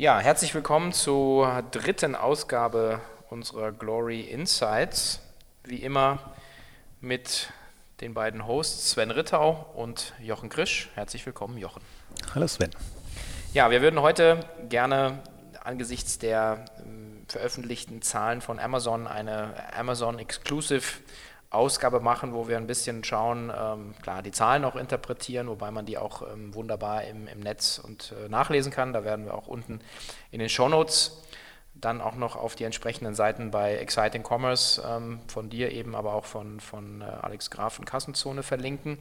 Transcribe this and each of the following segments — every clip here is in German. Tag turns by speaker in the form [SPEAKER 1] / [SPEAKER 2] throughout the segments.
[SPEAKER 1] Ja, herzlich willkommen zur dritten Ausgabe unserer Glory Insights. Wie immer mit den beiden Hosts Sven Rittau und Jochen Krisch. Herzlich willkommen, Jochen.
[SPEAKER 2] Hallo Sven.
[SPEAKER 1] Ja, wir würden heute gerne angesichts der ähm, veröffentlichten Zahlen von Amazon eine Amazon Exclusive Ausgabe machen, wo wir ein bisschen schauen, ähm, klar, die Zahlen auch interpretieren, wobei man die auch ähm, wunderbar im, im Netz und äh, nachlesen kann. Da werden wir auch unten in den Show Notes dann auch noch auf die entsprechenden Seiten bei Exciting Commerce ähm, von dir eben, aber auch von, von äh, Alex Graf und Kassenzone verlinken.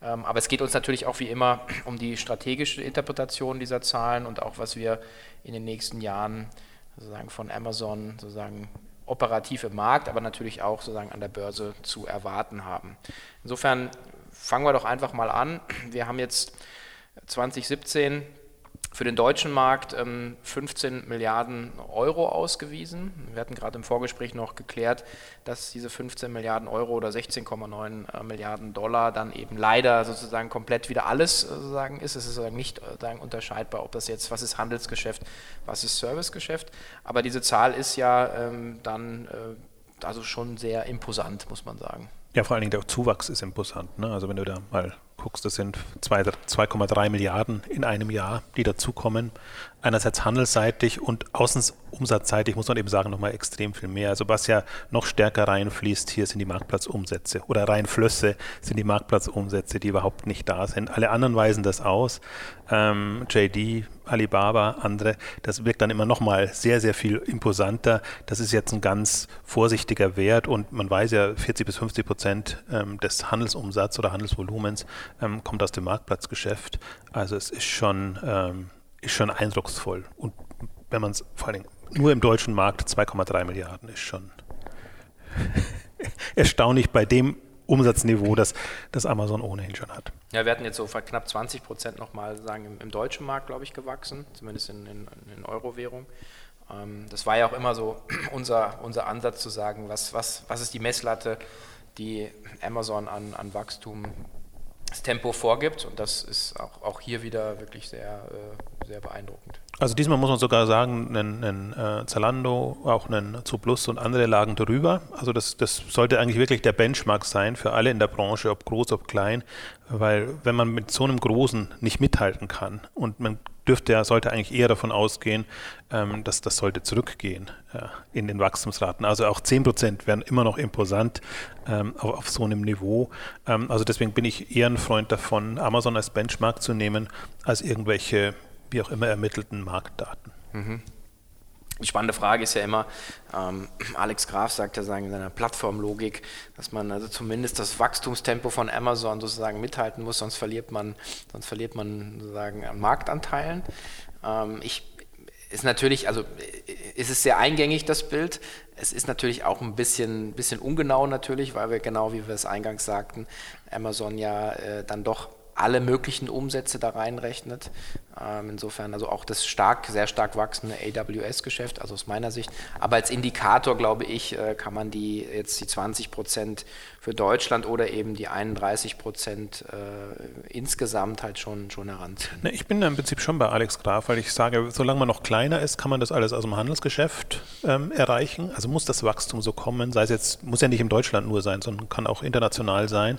[SPEAKER 1] Ähm, aber es geht uns natürlich auch wie immer um die strategische Interpretation dieser Zahlen und auch was wir in den nächsten Jahren sozusagen von Amazon sozusagen operativ im Markt, aber natürlich auch sozusagen an der Börse zu erwarten haben. Insofern fangen wir doch einfach mal an. Wir haben jetzt 2017 für den deutschen Markt 15 ähm, Milliarden Euro ausgewiesen. Wir hatten gerade im Vorgespräch noch geklärt, dass diese 15 Milliarden Euro oder 16,9 äh, Milliarden Dollar dann eben leider sozusagen komplett wieder alles äh, sozusagen ist. Es ist sozusagen nicht äh, sozusagen unterscheidbar, ob das jetzt, was ist Handelsgeschäft, was ist Servicegeschäft. Aber diese Zahl ist ja ähm, dann also schon sehr imposant, muss man sagen.
[SPEAKER 2] Ja, vor allen Dingen der Zuwachs ist imposant. Ne? Also wenn du da mal guckst, das sind 2,3 Milliarden in einem Jahr, die dazukommen. Einerseits handelsseitig und außenumsatzseitig muss man eben sagen, nochmal extrem viel mehr. Also was ja noch stärker reinfließt, hier sind die Marktplatzumsätze oder reinflösse sind die Marktplatzumsätze, die überhaupt nicht da sind. Alle anderen weisen das aus. Ähm, JD, Alibaba, andere, das wirkt dann immer nochmal sehr, sehr viel imposanter. Das ist jetzt ein ganz vorsichtiger Wert und man weiß ja, 40 bis 50 Prozent ähm, des Handelsumsatzes oder Handelsvolumens ähm, kommt aus dem Marktplatzgeschäft. Also es ist schon, ähm, ist schon eindrucksvoll. Und wenn man es vor allem nur im deutschen Markt 2,3 Milliarden ist schon erstaunlich bei dem Umsatzniveau, das, das Amazon ohnehin schon hat.
[SPEAKER 1] Ja, wir hatten jetzt so knapp 20 Prozent nochmal sagen im, im, deutschen Markt, glaube ich, gewachsen, zumindest in, in, in Euro-Währung. Ähm, das war ja auch immer so unser, unser Ansatz zu sagen, was, was, was ist die Messlatte, die Amazon an, an Wachstum das Tempo vorgibt. Und das ist auch, auch hier wieder wirklich sehr, äh, sehr beeindruckend.
[SPEAKER 2] Also diesmal muss man sogar sagen, ein, ein äh, Zalando, auch ein Zuplus und andere lagen darüber. Also das, das sollte eigentlich wirklich der Benchmark sein für alle in der Branche, ob groß, ob klein. Weil wenn man mit so einem Großen nicht mithalten kann und man dürfte ja, sollte eigentlich eher davon ausgehen, ähm, dass das sollte zurückgehen äh, in den Wachstumsraten. Also auch 10 Prozent wären immer noch imposant ähm, auf, auf, so einem Niveau. Ähm, also deswegen bin ich eher ein Freund davon, Amazon als Benchmark zu nehmen, als irgendwelche, wie auch immer, ermittelten Marktdaten. Mhm.
[SPEAKER 1] Die spannende Frage ist ja immer, ähm, Alex Graf sagt ja in seiner Plattformlogik, dass man also zumindest das Wachstumstempo von Amazon sozusagen mithalten muss, sonst verliert man, sonst verliert man sozusagen Marktanteilen. Ähm, ich ist natürlich, also ist es sehr eingängig, das Bild. Es ist natürlich auch ein bisschen, bisschen ungenau natürlich, weil wir genau wie wir es eingangs sagten, Amazon ja äh, dann doch alle möglichen Umsätze da reinrechnet. Ähm, insofern also auch das stark, sehr stark wachsende AWS-Geschäft, also aus meiner Sicht. Aber als Indikator, glaube ich, äh, kann man die jetzt die 20 Prozent für Deutschland oder eben die 31 Prozent äh, insgesamt halt schon, schon heranziehen.
[SPEAKER 2] Ne, ich bin da im Prinzip schon bei Alex Graf, weil ich sage, solange man noch kleiner ist, kann man das alles aus dem Handelsgeschäft ähm, erreichen. Also muss das Wachstum so kommen, sei es jetzt, muss ja nicht in Deutschland nur sein, sondern kann auch international sein.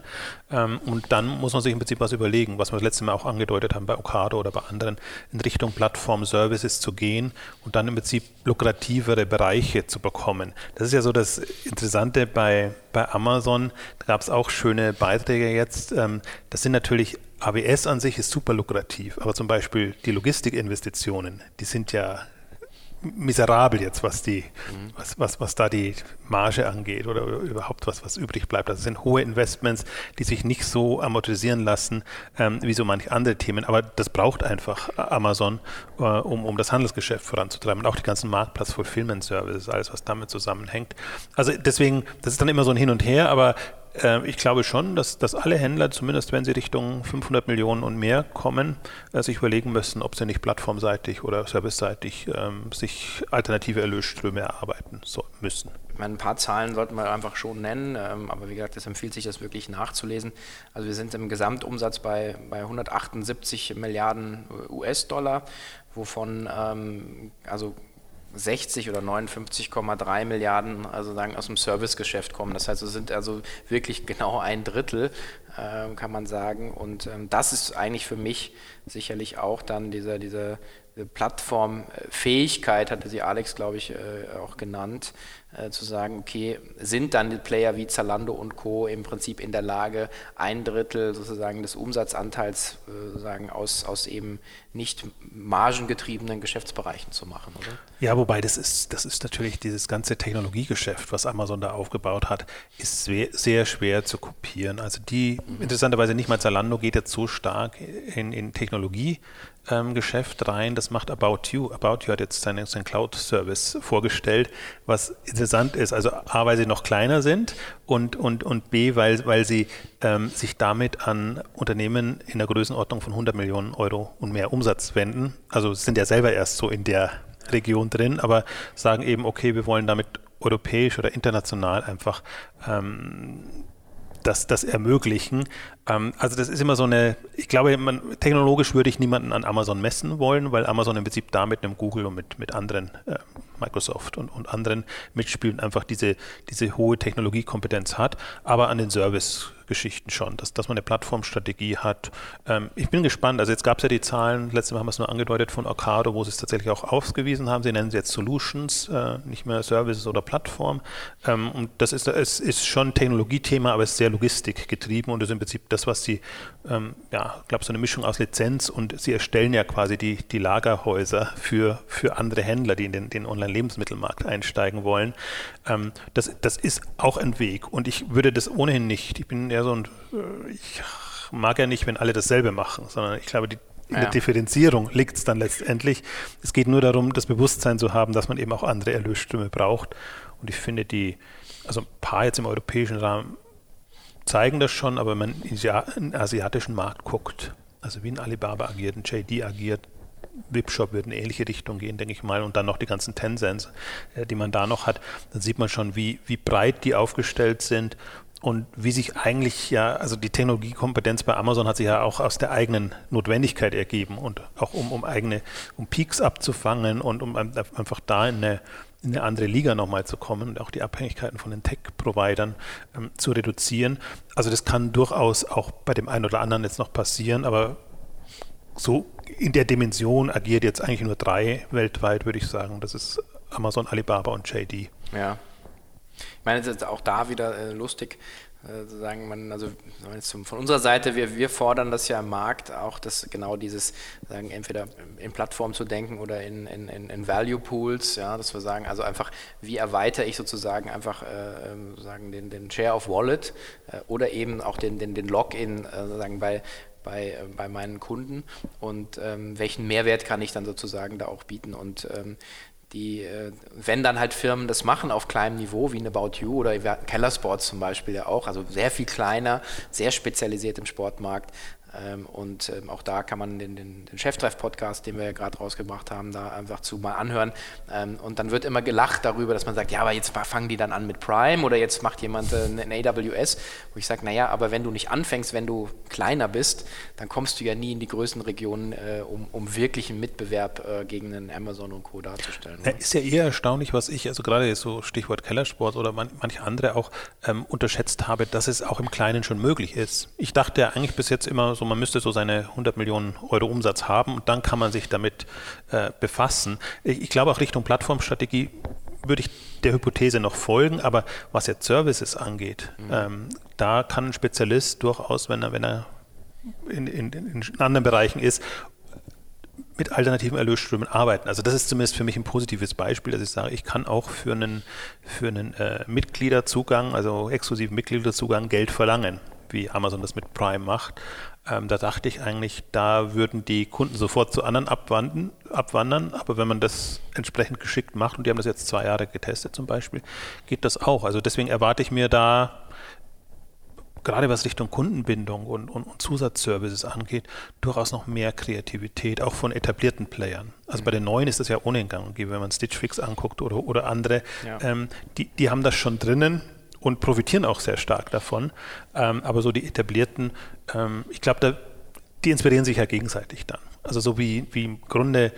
[SPEAKER 2] Ähm, und dann muss man sich im Prinzip was überlegen, was wir das letzte Mal auch angedeutet haben bei Okado oder bei anderen, in Richtung Plattform-Services zu gehen und dann im Prinzip lukrativere Bereiche zu bekommen. Das ist ja so das Interessante bei, bei Amazon, da gab es auch schöne Beiträge jetzt. Ähm, das sind natürlich, AWS an sich ist super lukrativ, aber zum Beispiel die Logistikinvestitionen, die sind ja miserabel jetzt, was die, mhm. was, was, was da die Marge angeht oder überhaupt was, was übrig bleibt. Das sind hohe Investments, die sich nicht so amortisieren lassen ähm, wie so manche andere Themen. Aber das braucht einfach Amazon, äh, um, um das Handelsgeschäft voranzutreiben und auch die ganzen Marktplatz-Fulfillment-Services, alles, was damit zusammenhängt. Also deswegen, das ist dann immer so ein Hin und Her, aber äh, ich glaube schon, dass, dass alle Händler, zumindest wenn sie Richtung 500 Millionen und mehr kommen, äh, sich überlegen müssen, ob sie nicht plattformseitig oder serviceseitig ähm, sich alternative Erlösströme erarbeiten so, müssen.
[SPEAKER 1] Meine, ein paar Zahlen sollten wir einfach schon nennen, ähm, aber wie gesagt, es empfiehlt sich, das wirklich nachzulesen. Also wir sind im Gesamtumsatz bei, bei 178 Milliarden US-Dollar, wovon ähm, also 60 oder 59,3 Milliarden also sagen, aus dem Servicegeschäft kommen. Das heißt, es sind also wirklich genau ein Drittel, äh, kann man sagen. Und ähm, das ist eigentlich für mich sicherlich auch dann dieser, dieser Plattformfähigkeit, hatte sie Alex, glaube ich, äh, auch genannt, äh, zu sagen, okay, sind dann die Player wie Zalando und Co. im Prinzip in der Lage, ein Drittel sozusagen des Umsatzanteils äh, sagen, aus, aus eben nicht margengetriebenen Geschäftsbereichen zu machen, oder?
[SPEAKER 2] Ja, wobei das ist, das ist natürlich dieses ganze Technologiegeschäft, was Amazon da aufgebaut hat, ist sehr, sehr schwer zu kopieren. Also die, mhm. interessanterweise nicht mal Zalando geht jetzt so stark in, in Technologie ähm, Geschäft rein. Das macht About You. About You hat jetzt seinen, seinen Cloud-Service vorgestellt, was interessant ist. Also A, weil sie noch kleiner sind und, und, und B, weil, weil sie ähm, sich damit an Unternehmen in der Größenordnung von 100 Millionen Euro und mehr Umsatz wenden. Also sind ja selber erst so in der Region drin, aber sagen eben, okay, wir wollen damit europäisch oder international einfach ähm, das, das ermöglichen. Ähm, also das ist immer so eine, ich glaube, man, technologisch würde ich niemanden an Amazon messen wollen, weil Amazon im Prinzip da mit einem Google und mit, mit anderen, äh, Microsoft und, und anderen mitspielen, einfach diese, diese hohe Technologiekompetenz hat, aber an den Service Geschichten schon, dass, dass man eine Plattformstrategie hat. Ähm, ich bin gespannt. Also jetzt gab es ja die Zahlen, letztes Mal haben wir es nur angedeutet von Ocado, wo sie es tatsächlich auch ausgewiesen haben. Sie nennen sie jetzt Solutions, äh, nicht mehr Services oder Plattform. Ähm, und das ist, es ist schon ein Technologiethema, aber es ist sehr logistikgetrieben und ist im Prinzip das, was sie, ähm, ja, ich glaube, so eine Mischung aus Lizenz und sie erstellen ja quasi die, die Lagerhäuser für, für andere Händler, die in den, den Online-Lebensmittelmarkt einsteigen wollen. Ähm, das, das ist auch ein Weg und ich würde das ohnehin nicht, ich bin eher so ein, äh, ich mag ja nicht, wenn alle dasselbe machen, sondern ich glaube, die, in der Differenzierung liegt es dann letztendlich. Es geht nur darum, das Bewusstsein zu haben, dass man eben auch andere Erlösströme braucht. Und ich finde die, also ein paar jetzt im europäischen Rahmen zeigen das schon, aber wenn man in den asiatischen Markt guckt, also wie ein Alibaba agiert, ein JD agiert, Webshop wird in ähnliche Richtung gehen, denke ich mal, und dann noch die ganzen Tencents, äh, die man da noch hat, dann sieht man schon, wie, wie breit die aufgestellt sind und wie sich eigentlich ja, also die Technologiekompetenz bei Amazon hat sich ja auch aus der eigenen Notwendigkeit ergeben und auch um, um eigene, um Peaks abzufangen und um einfach da in eine, in eine andere Liga nochmal zu kommen und auch die Abhängigkeiten von den Tech-Providern ähm, zu reduzieren. Also das kann durchaus auch bei dem einen oder anderen jetzt noch passieren, aber so in der Dimension agiert jetzt eigentlich nur drei weltweit, würde ich sagen. Das ist Amazon, Alibaba und JD.
[SPEAKER 1] Ja, ich meine, es ist auch da wieder äh, lustig, äh, sagen man, also von unserer Seite, wir, wir fordern das ja im Markt auch, dass genau dieses, sagen, entweder in Plattformen zu denken oder in, in, in Value Pools, ja, dass wir sagen, also einfach, wie erweitere ich sozusagen einfach äh, ähm, sagen, den, den Share of Wallet äh, oder eben auch den, den, den Login äh, sozusagen bei, bei, äh, bei meinen Kunden und ähm, welchen Mehrwert kann ich dann sozusagen da auch bieten. Und ähm, die, äh, wenn dann halt Firmen das machen auf kleinem Niveau, wie eine About You oder Keller Sports zum Beispiel ja auch, also sehr viel kleiner, sehr spezialisiert im Sportmarkt, und ähm, auch da kann man den, den, den Cheftreff-Podcast, den wir ja gerade rausgebracht haben, da einfach zu mal anhören. Ähm, und dann wird immer gelacht darüber, dass man sagt, ja, aber jetzt fangen die dann an mit Prime oder jetzt macht jemand äh, ein AWS, wo ich sage, naja, aber wenn du nicht anfängst, wenn du kleiner bist, dann kommst du ja nie in die Größenregionen, äh, um, um wirklich einen Mitbewerb äh, gegen einen Amazon und Co. darzustellen.
[SPEAKER 2] Ja, ist ja eher erstaunlich, was ich, also gerade so Stichwort Kellersport oder man, manche andere auch ähm, unterschätzt habe, dass es auch im Kleinen schon möglich ist. Ich dachte ja eigentlich bis jetzt immer so, so, man müsste so seine 100 Millionen Euro Umsatz haben und dann kann man sich damit äh, befassen. Ich, ich glaube auch Richtung Plattformstrategie würde ich der Hypothese noch folgen, aber was jetzt Services angeht, mhm. ähm, da kann ein Spezialist durchaus, wenn er, wenn er in, in, in anderen Bereichen ist, mit alternativen Erlösströmen arbeiten. Also das ist zumindest für mich ein positives Beispiel, dass ich sage, ich kann auch für einen, für einen äh, Mitgliederzugang, also exklusiven Mitgliederzugang Geld verlangen, wie Amazon das mit Prime macht. Ähm, da dachte ich eigentlich, da würden die Kunden sofort zu anderen abwandern, abwandern. Aber wenn man das entsprechend geschickt macht, und die haben das jetzt zwei Jahre getestet zum Beispiel, geht das auch. Also deswegen erwarte ich mir da gerade was Richtung Kundenbindung und, und, und, Zusatzservices angeht, durchaus noch mehr Kreativität, auch von etablierten Playern. Also mhm. bei den neuen ist das ja ohnehin gang und gäbe, wenn man Stitch Fix anguckt oder, oder andere, ja. ähm, die, die haben das schon drinnen und profitieren auch sehr stark davon. Ähm, aber so die etablierten, ähm, ich glaube, die inspirieren sich ja gegenseitig dann. Also so wie, wie im Grunde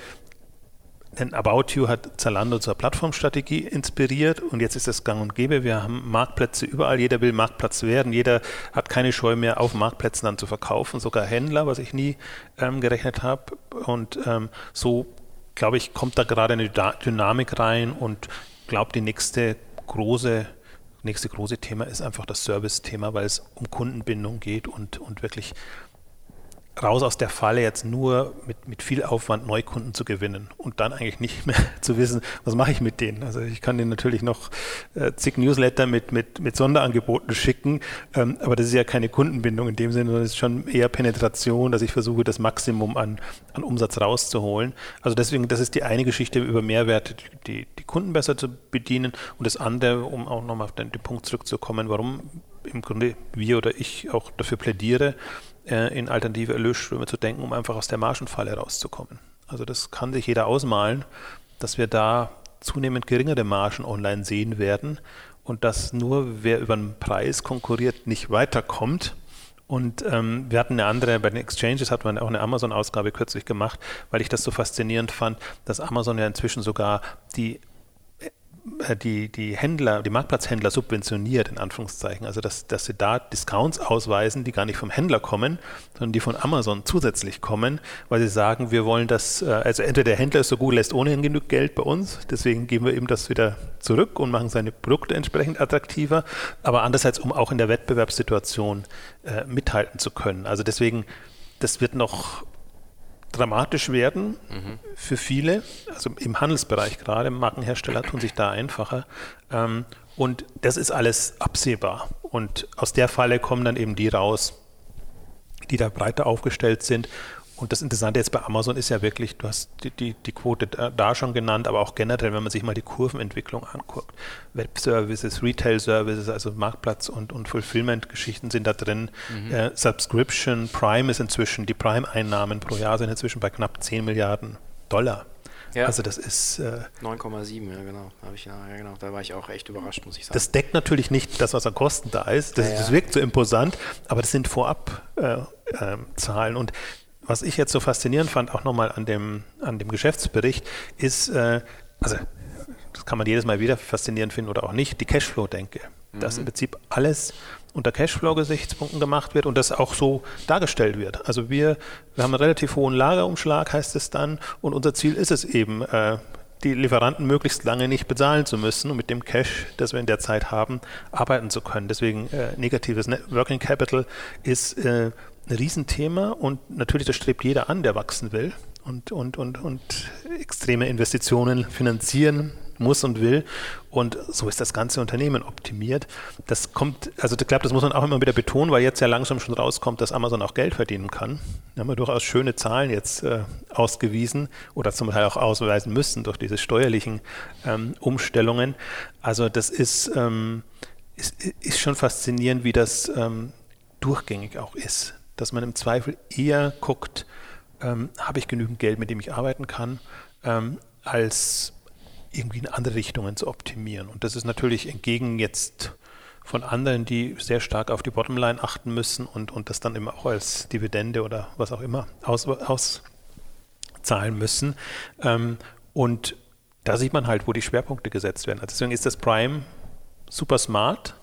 [SPEAKER 2] denn About You hat Zalando zur Plattformstrategie inspiriert und jetzt ist es gang und gäbe. Wir haben Marktplätze überall. Jeder will Marktplatz werden. Jeder hat keine Scheu mehr, auf Marktplätzen dann zu verkaufen. Sogar Händler, was ich nie ähm, gerechnet habe. Und ähm, so, glaube ich, kommt da gerade eine Dynamik rein und glaube, die nächste große nächste große Thema ist einfach das Service-Thema, weil es um Kundenbindung geht und, und wirklich raus aus der Falle, jetzt nur mit, mit viel Aufwand Neukunden zu gewinnen und dann eigentlich nicht mehr zu wissen, was mache ich mit denen. Also ich kann denen natürlich noch äh, zig Newsletter mit, mit, mit Sonderangeboten schicken, ähm, aber das ist ja keine Kundenbindung in dem Sinne, sondern es ist schon eher Penetration, dass ich versuche, das Maximum an, an Umsatz rauszuholen. Also deswegen, das ist die eine Geschichte über Mehrwerte, die, die Kunden besser zu bedienen und das andere, um auch nochmal auf den, den Punkt zurückzukommen, warum im Grunde wir oder ich auch dafür plädiere, äh, in alternative Erlösströme zu denken, um einfach aus der Margenfalle rauszukommen. Also das kann sich jeder ausmalen, dass wir da zunehmend geringere Margen online sehen werden und dass nur wer über den Preis konkurriert, nicht weiterkommt. Und ähm, wir hatten eine andere, bei den Exchanges hat man auch eine Amazon-Ausgabe kürzlich gemacht, weil ich das so faszinierend fand, dass Amazon ja inzwischen sogar die die, die Händler, die Marktplatzhändler subventioniert, in Anführungszeichen. Also, dass, dass sie da Discounts ausweisen, die gar nicht vom Händler kommen, sondern die von Amazon zusätzlich kommen, weil sie sagen, wir wollen das, äh, also entweder der Händler ist so gut, lässt ohnehin genug Geld bei uns, deswegen geben wir ihm das wieder zurück und machen seine Produkte entsprechend attraktiver, aber andererseits, um auch in der Wettbewerbssituation äh, mithalten zu können. Also deswegen, das wird noch dramatisch werden mhm. für viele, also im Handelsbereich gerade, Markenhersteller tun sich da einfacher. Ähm, und das ist alles absehbar. Und aus der Falle kommen dann eben die raus, die da breiter aufgestellt sind und das Interessante jetzt bei Amazon ist ja wirklich, du hast die, die, die Quote da schon genannt, aber auch generell, wenn man sich mal die Kurvenentwicklung anguckt. Web-Services, Retail-Services, also Marktplatz- und, und Fulfillment-Geschichten sind da drin. Mhm. Äh, Subscription, Prime ist inzwischen, die Prime-Einnahmen pro Jahr sind inzwischen bei knapp 10 Milliarden Dollar. Ja. Also das ist
[SPEAKER 1] äh, 9,7, ja genau. Ich, ja, genau. Da war ich auch echt überrascht, muss ich sagen.
[SPEAKER 2] Das deckt natürlich nicht das, was an Kosten da ist. Das, ja, das wirkt so imposant, aber das sind vorab äh, äh, Zahlen. Und was ich jetzt so faszinierend fand, auch nochmal an dem, an dem Geschäftsbericht, ist, äh, also das kann man jedes Mal wieder faszinierend finden oder auch nicht, die Cashflow-Denke. Mhm. Dass im Prinzip alles unter Cashflow-Gesichtspunkten gemacht wird und das auch so dargestellt wird. Also wir, wir haben einen relativ hohen Lagerumschlag, heißt es dann, und unser Ziel ist es eben, äh, die Lieferanten möglichst lange nicht bezahlen zu müssen und mit dem Cash, das wir in der Zeit haben, arbeiten zu können. Deswegen äh, negatives Net Working Capital ist äh, ein Riesenthema und natürlich, das strebt jeder an, der wachsen will und, und, und, und extreme Investitionen finanzieren muss und will. Und so ist das ganze Unternehmen optimiert. Das kommt, also ich glaube, das muss man auch immer wieder betonen, weil jetzt ja langsam schon rauskommt, dass Amazon auch Geld verdienen kann. Da haben wir durchaus schöne Zahlen jetzt äh, ausgewiesen oder zum Teil auch ausweisen müssen durch diese steuerlichen ähm, Umstellungen. Also das ist, ähm, ist, ist, schon faszinierend, wie das ähm, durchgängig auch ist dass man im Zweifel eher guckt, ähm, habe ich genügend Geld, mit dem ich arbeiten kann, ähm, als irgendwie in andere Richtungen zu optimieren. Und das ist natürlich entgegen jetzt von anderen, die sehr stark auf die Bottomline achten müssen und, und das dann immer auch als Dividende oder was auch immer aus, auszahlen müssen. Ähm, und da sieht man halt, wo die Schwerpunkte gesetzt werden. Also deswegen ist das Prime super smart,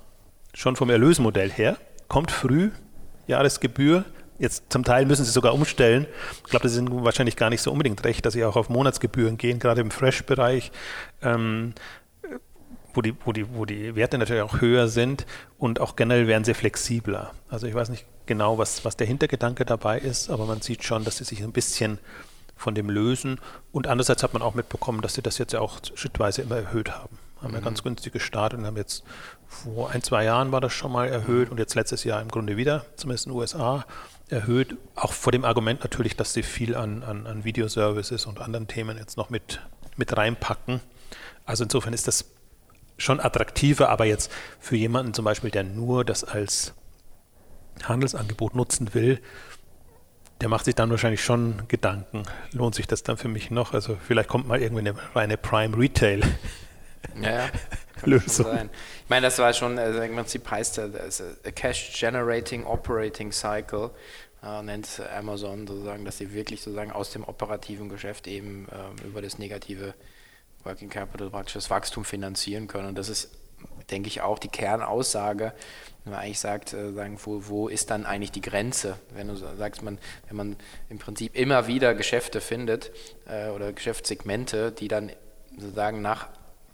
[SPEAKER 2] schon vom Erlösmodell her, kommt früh, Jahresgebühr. Jetzt zum Teil müssen sie sogar umstellen. Ich glaube, das ist wahrscheinlich gar nicht so unbedingt recht, dass sie auch auf Monatsgebühren gehen, gerade im Fresh-Bereich, ähm, wo, die, wo, die, wo die Werte natürlich auch höher sind und auch generell werden sie flexibler. Also ich weiß nicht genau, was, was der Hintergedanke dabei ist, aber man sieht schon, dass sie sich ein bisschen von dem lösen. Und andererseits hat man auch mitbekommen, dass sie das jetzt ja auch schrittweise immer erhöht haben. Haben mhm. ja ganz günstig gestartet und haben jetzt vor ein, zwei Jahren war das schon mal erhöht und jetzt letztes Jahr im Grunde wieder, zumindest in den USA, erhöht. Auch vor dem Argument natürlich, dass sie viel an, an, an Videoservices und anderen Themen jetzt noch mit, mit reinpacken. Also insofern ist das schon attraktiver, aber jetzt für jemanden zum Beispiel, der nur das als Handelsangebot nutzen will, der macht sich dann wahrscheinlich schon Gedanken. Lohnt sich das dann für mich noch? Also vielleicht kommt mal irgendwie eine reine Prime Retail.
[SPEAKER 1] Ja, ja. Lösung. Ich meine, das war schon, also im Prinzip heißt das a Cash Generating Operating Cycle, äh, nennt Amazon sozusagen, dass sie wirklich sozusagen aus dem operativen Geschäft eben äh, über das negative Working Capital praktisch das Wachstum finanzieren können. Und das ist, denke ich, auch die Kernaussage, wenn man eigentlich sagt, äh, sagen, wo, wo ist dann eigentlich die Grenze? Wenn du sagst, man, wenn man im Prinzip immer wieder Geschäfte findet äh, oder Geschäftssegmente, die dann sozusagen nach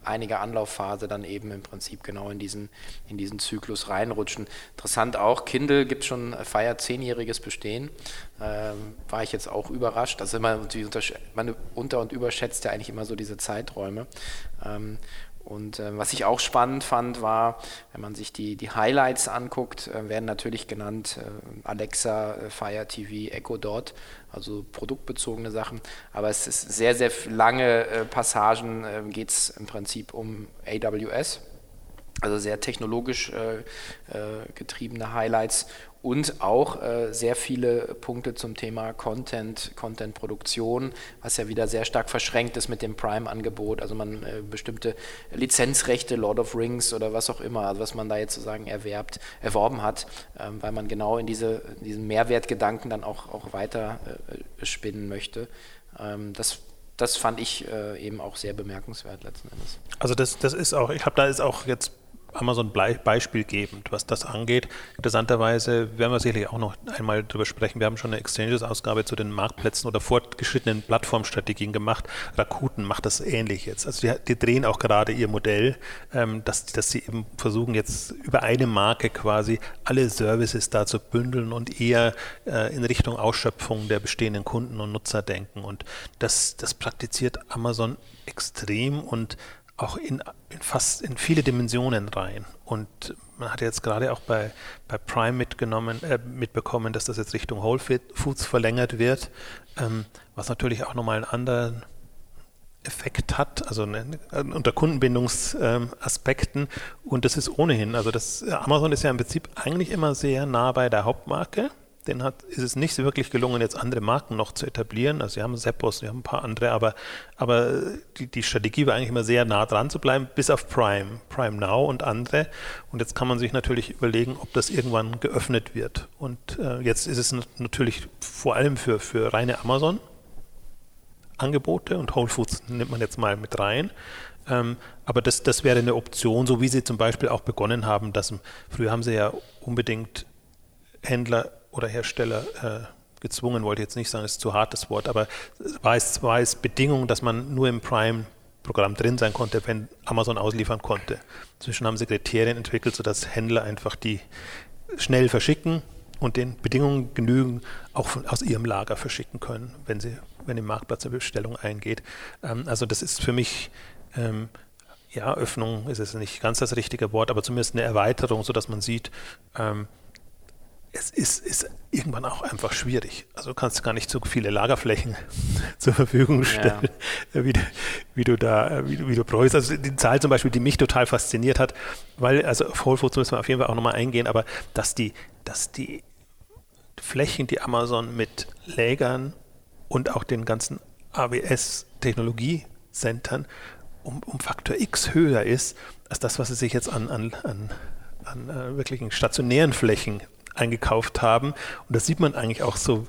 [SPEAKER 1] einiger Anlaufphase dann eben im Prinzip genau in diesen, in diesen Zyklus reinrutschen. Interessant auch, Kindle gibt schon, feiert zehnjähriges Bestehen. Ähm, war ich jetzt auch überrascht. Also immer, man unter- und überschätzt ja eigentlich immer so diese Zeiträume. Ähm, und äh, was ich auch spannend fand, war, wenn man sich die, die Highlights anguckt, äh, werden natürlich genannt äh, Alexa, äh, Fire TV, Echo Dot, also produktbezogene Sachen. Aber es ist sehr, sehr lange äh, Passagen, äh, geht es im Prinzip um AWS. Also sehr technologisch äh, getriebene Highlights und auch äh, sehr viele Punkte zum Thema Content, Content-Produktion, was ja wieder sehr stark verschränkt ist mit dem Prime-Angebot. Also man äh, bestimmte Lizenzrechte, Lord of Rings oder was auch immer, also was man da jetzt sozusagen erwerbt, erworben hat, ähm, weil man genau in diese, diesen Mehrwertgedanken dann auch, auch weiter äh, spinnen möchte. Ähm, das das fand ich äh, eben auch sehr bemerkenswert letzten Endes.
[SPEAKER 2] Also das, das ist auch, ich habe da ist auch jetzt Amazon beispielgebend, was das angeht. Interessanterweise werden wir sicherlich auch noch einmal darüber sprechen. Wir haben schon eine Exchanges-Ausgabe zu den Marktplätzen oder fortgeschrittenen Plattformstrategien gemacht. Rakuten macht das ähnlich jetzt. Also die, die drehen auch gerade ihr Modell, ähm, dass, dass sie eben versuchen jetzt über eine Marke quasi alle Services da zu bündeln und eher äh, in Richtung Ausschöpfung der bestehenden Kunden und Nutzer denken. Und das, das praktiziert Amazon extrem und auch in, in, fast in viele Dimensionen rein. Und man hat jetzt gerade auch bei, bei Prime mitgenommen, äh, mitbekommen, dass das jetzt Richtung Whole Foods verlängert wird, ähm, was natürlich auch nochmal einen anderen Effekt hat, also eine, unter Kundenbindungsaspekten. Ähm, und das ist ohnehin, also das Amazon ist ja im Prinzip eigentlich immer sehr nah bei der Hauptmarke den hat, ist es nicht so wirklich gelungen, jetzt andere Marken noch zu etablieren. Also sie haben Seppos, sie haben ein paar andere, aber, aber die, die Strategie war eigentlich immer sehr nah dran zu bleiben, bis auf Prime, Prime Now und andere. Und jetzt kann man sich natürlich überlegen, ob das irgendwann geöffnet wird. Und äh, jetzt ist es natürlich vor allem für, für reine Amazon. Angebote und Whole Foods nimmt man jetzt mal mit rein. Ähm, aber das, das wäre eine Option, so wie sie zum Beispiel auch begonnen haben, dass früher haben sie ja unbedingt Händler oder Hersteller äh, gezwungen, wollte jetzt nicht sagen, ist zu hartes Wort, aber war es, war es Bedingung, dass man nur im Prime-Programm drin sein konnte, wenn Amazon ausliefern konnte. Inzwischen haben sie Kriterien entwickelt, sodass Händler einfach die schnell verschicken und den Bedingungen genügen, auch von, aus ihrem Lager verschicken können, wenn sie, wenn im Marktplatz eine Bestellung eingeht. Ähm, also das ist für mich ähm, ja, Öffnung ist es nicht ganz das richtige Wort, aber zumindest eine Erweiterung, sodass man sieht, ähm, es ist, ist, irgendwann auch einfach schwierig. Also du kannst gar nicht so viele Lagerflächen zur Verfügung stellen, ja. wie, du, wie, du, da, wie, wie du bräuchst. Also die Zahl zum Beispiel, die mich total fasziniert hat, weil, also auf Whole Foods müssen wir auf jeden Fall auch nochmal eingehen, aber dass die, dass die Flächen, die Amazon mit Lägern und auch den ganzen AWS-Technologiecentern um, um Faktor X höher ist, als das, was sie sich jetzt an, an, an, an äh, wirklichen stationären Flächen eingekauft haben. Und das sieht man eigentlich auch so,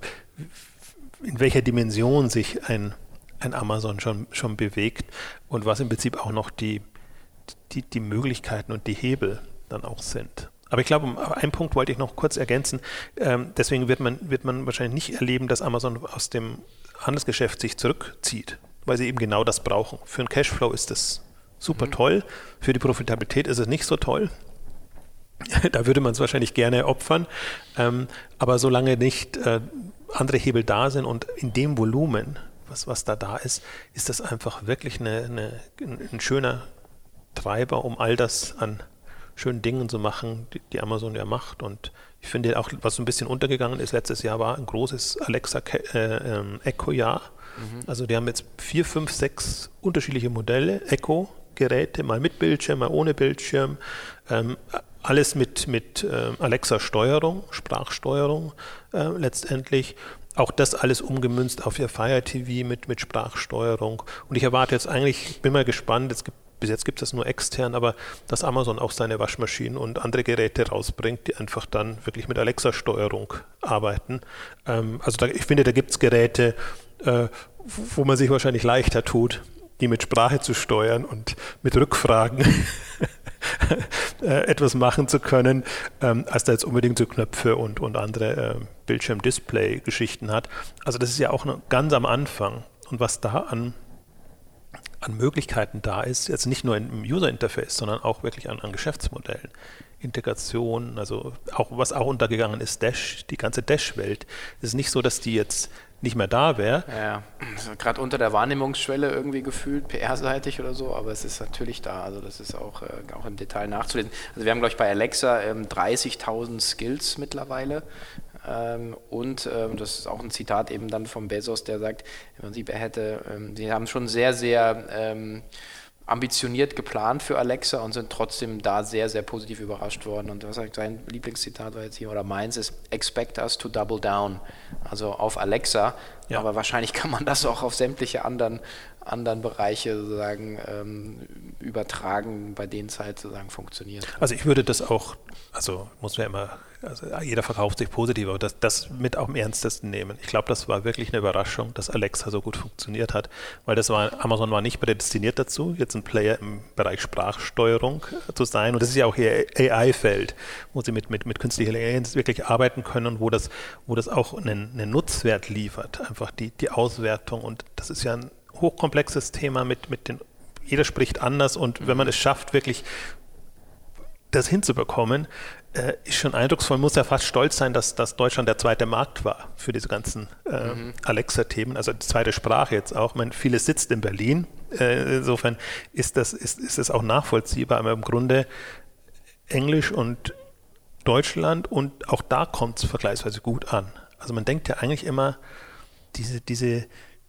[SPEAKER 2] in welcher Dimension sich ein, ein Amazon schon, schon bewegt und was im Prinzip auch noch die, die, die Möglichkeiten und die Hebel dann auch sind. Aber ich glaube, um einen Punkt wollte ich noch kurz ergänzen. Ähm, deswegen wird man, wird man wahrscheinlich nicht erleben, dass Amazon aus dem Handelsgeschäft sich zurückzieht, weil sie eben genau das brauchen. Für einen Cashflow ist das super mhm. toll, für die Profitabilität ist es nicht so toll. da würde man es wahrscheinlich gerne opfern. Ähm, aber solange nicht äh, andere Hebel da sind und in dem Volumen, was, was da da ist, ist das einfach wirklich eine, eine, ein schöner Treiber, um all das an schönen Dingen zu machen, die, die Amazon ja macht. Und ich finde auch, was so ein bisschen untergegangen ist letztes Jahr, war ein großes Alexa äh, ähm, Echo-Jahr. Mhm. Also die haben jetzt vier, fünf, sechs unterschiedliche Modelle, Echo, Geräte, mal mit Bildschirm, mal ohne Bildschirm. Ähm, alles mit, mit äh, Alexa-Steuerung, Sprachsteuerung äh, letztendlich. Auch das alles umgemünzt auf ihr Fire TV mit, mit Sprachsteuerung. Und ich erwarte jetzt eigentlich, ich bin mal gespannt, es gibt bis jetzt gibt es nur extern, aber dass Amazon auch seine Waschmaschinen und andere Geräte rausbringt, die einfach dann wirklich mit Alexa-Steuerung arbeiten. Ähm, also da, ich finde, da gibt es Geräte, äh, wo man sich wahrscheinlich leichter tut, die mit Sprache zu steuern und mit Rückfragen etwas machen zu können, ähm, als da jetzt unbedingt so Knöpfe und, und andere äh, Bildschirm-Display-Geschichten hat. Also das ist ja auch noch ganz am Anfang. Und was da an an Möglichkeiten da ist, jetzt nicht nur im User-Interface, sondern auch wirklich an, an Geschäftsmodellen. Integration, also auch was auch untergegangen ist, Dash, die ganze Dash-Welt. Es ist nicht so, dass die jetzt nicht mehr da wäre.
[SPEAKER 1] Ja, gerade unter der Wahrnehmungsschwelle irgendwie gefühlt, PR-seitig oder so, aber es ist natürlich da. Also das ist auch, äh, auch im Detail nachzulesen. Also wir haben, glaube ich, bei Alexa ähm, 30.000 Skills mittlerweile. Ähm, und ähm, das ist auch ein Zitat eben dann von Bezos, der sagt, im Prinzip er hätte, ähm, sie haben schon sehr, sehr ähm, ambitioniert geplant für Alexa und sind trotzdem da sehr, sehr positiv überrascht worden. Und was sagt sein Lieblingszitat war jetzt hier, oder meins ist, expect us to double down. Also auf Alexa. Ja. Aber wahrscheinlich kann man das auch auf sämtliche anderen, anderen Bereiche sozusagen ähm, übertragen, bei denen es halt sozusagen funktioniert.
[SPEAKER 2] Also ich würde das auch, also muss man ja immer also jeder verkauft sich positiv, aber das, das mit auch im Ernstesten nehmen. Ich glaube, das war wirklich eine Überraschung, dass Alexa so gut funktioniert hat, weil das war, Amazon war nicht prädestiniert dazu, jetzt ein Player im Bereich Sprachsteuerung zu sein. Und das ist ja auch ihr AI-Feld, wo sie mit, mit, mit künstlicher Intelligenz wirklich arbeiten können und wo das, wo das auch einen, einen Nutzwert liefert, einfach die, die Auswertung. Und das ist ja ein hochkomplexes Thema mit, mit den jeder spricht anders und wenn man es schafft, wirklich das hinzubekommen, äh, ist schon eindrucksvoll. Muss ja fast stolz sein, dass, dass Deutschland der zweite Markt war für diese ganzen äh, mhm. Alexa-Themen, also die zweite Sprache jetzt auch. Ich meine, vieles sitzt in Berlin. Äh, insofern ist das, ist, ist das auch nachvollziehbar, aber im Grunde Englisch und Deutschland und auch da kommt es vergleichsweise gut an. Also man denkt ja eigentlich immer, diese, diese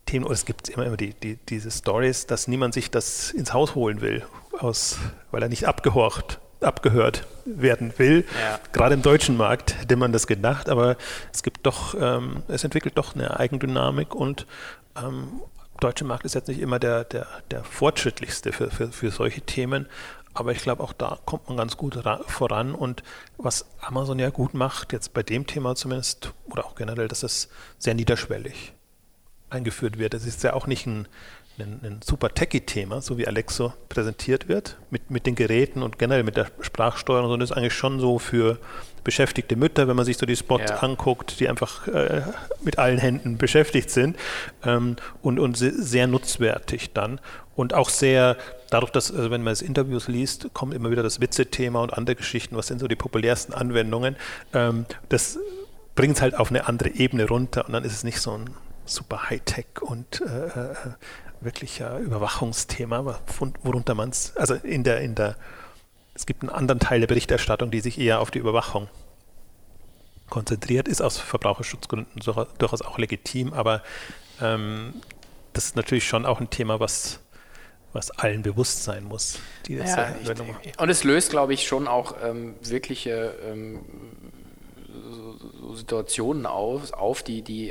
[SPEAKER 2] Themen, oder es gibt immer, immer die, die, diese Stories, dass niemand sich das ins Haus holen will, aus, weil er nicht abgehorcht abgehört werden will. Ja. Gerade im deutschen Markt hätte man das gedacht, aber es gibt doch, ähm, es entwickelt doch eine Eigendynamik und ähm, deutsche Markt ist jetzt nicht immer der, der, der fortschrittlichste für, für, für solche Themen, aber ich glaube, auch da kommt man ganz gut voran. Und was Amazon ja gut macht, jetzt bei dem Thema zumindest, oder auch generell, dass es sehr niederschwellig eingeführt wird. Es ist ja auch nicht ein ein, ein super techy-Thema, so wie Alexo präsentiert wird, mit, mit den Geräten und generell mit der Sprachsteuerung, sondern ist eigentlich schon so für beschäftigte Mütter, wenn man sich so die Spots ja. anguckt, die einfach äh, mit allen Händen beschäftigt sind ähm, und, und sehr nutzwertig dann und auch sehr, dadurch, dass, also wenn man das Interviews liest, kommt immer wieder das Witze-Thema und andere Geschichten, was sind so die populärsten Anwendungen, ähm, das bringt es halt auf eine andere Ebene runter und dann ist es nicht so ein super Hightech und äh, äh wirklich ein Überwachungsthema, worunter man es, also in der, in der, es gibt einen anderen Teil der Berichterstattung, die sich eher auf die Überwachung konzentriert, ist aus Verbraucherschutzgründen durchaus auch legitim, aber ähm, das ist natürlich schon auch ein Thema, was, was allen bewusst sein muss.
[SPEAKER 1] Ja, ich, und es löst, glaube ich, schon auch ähm, wirkliche ähm, Situationen auf, auf die, die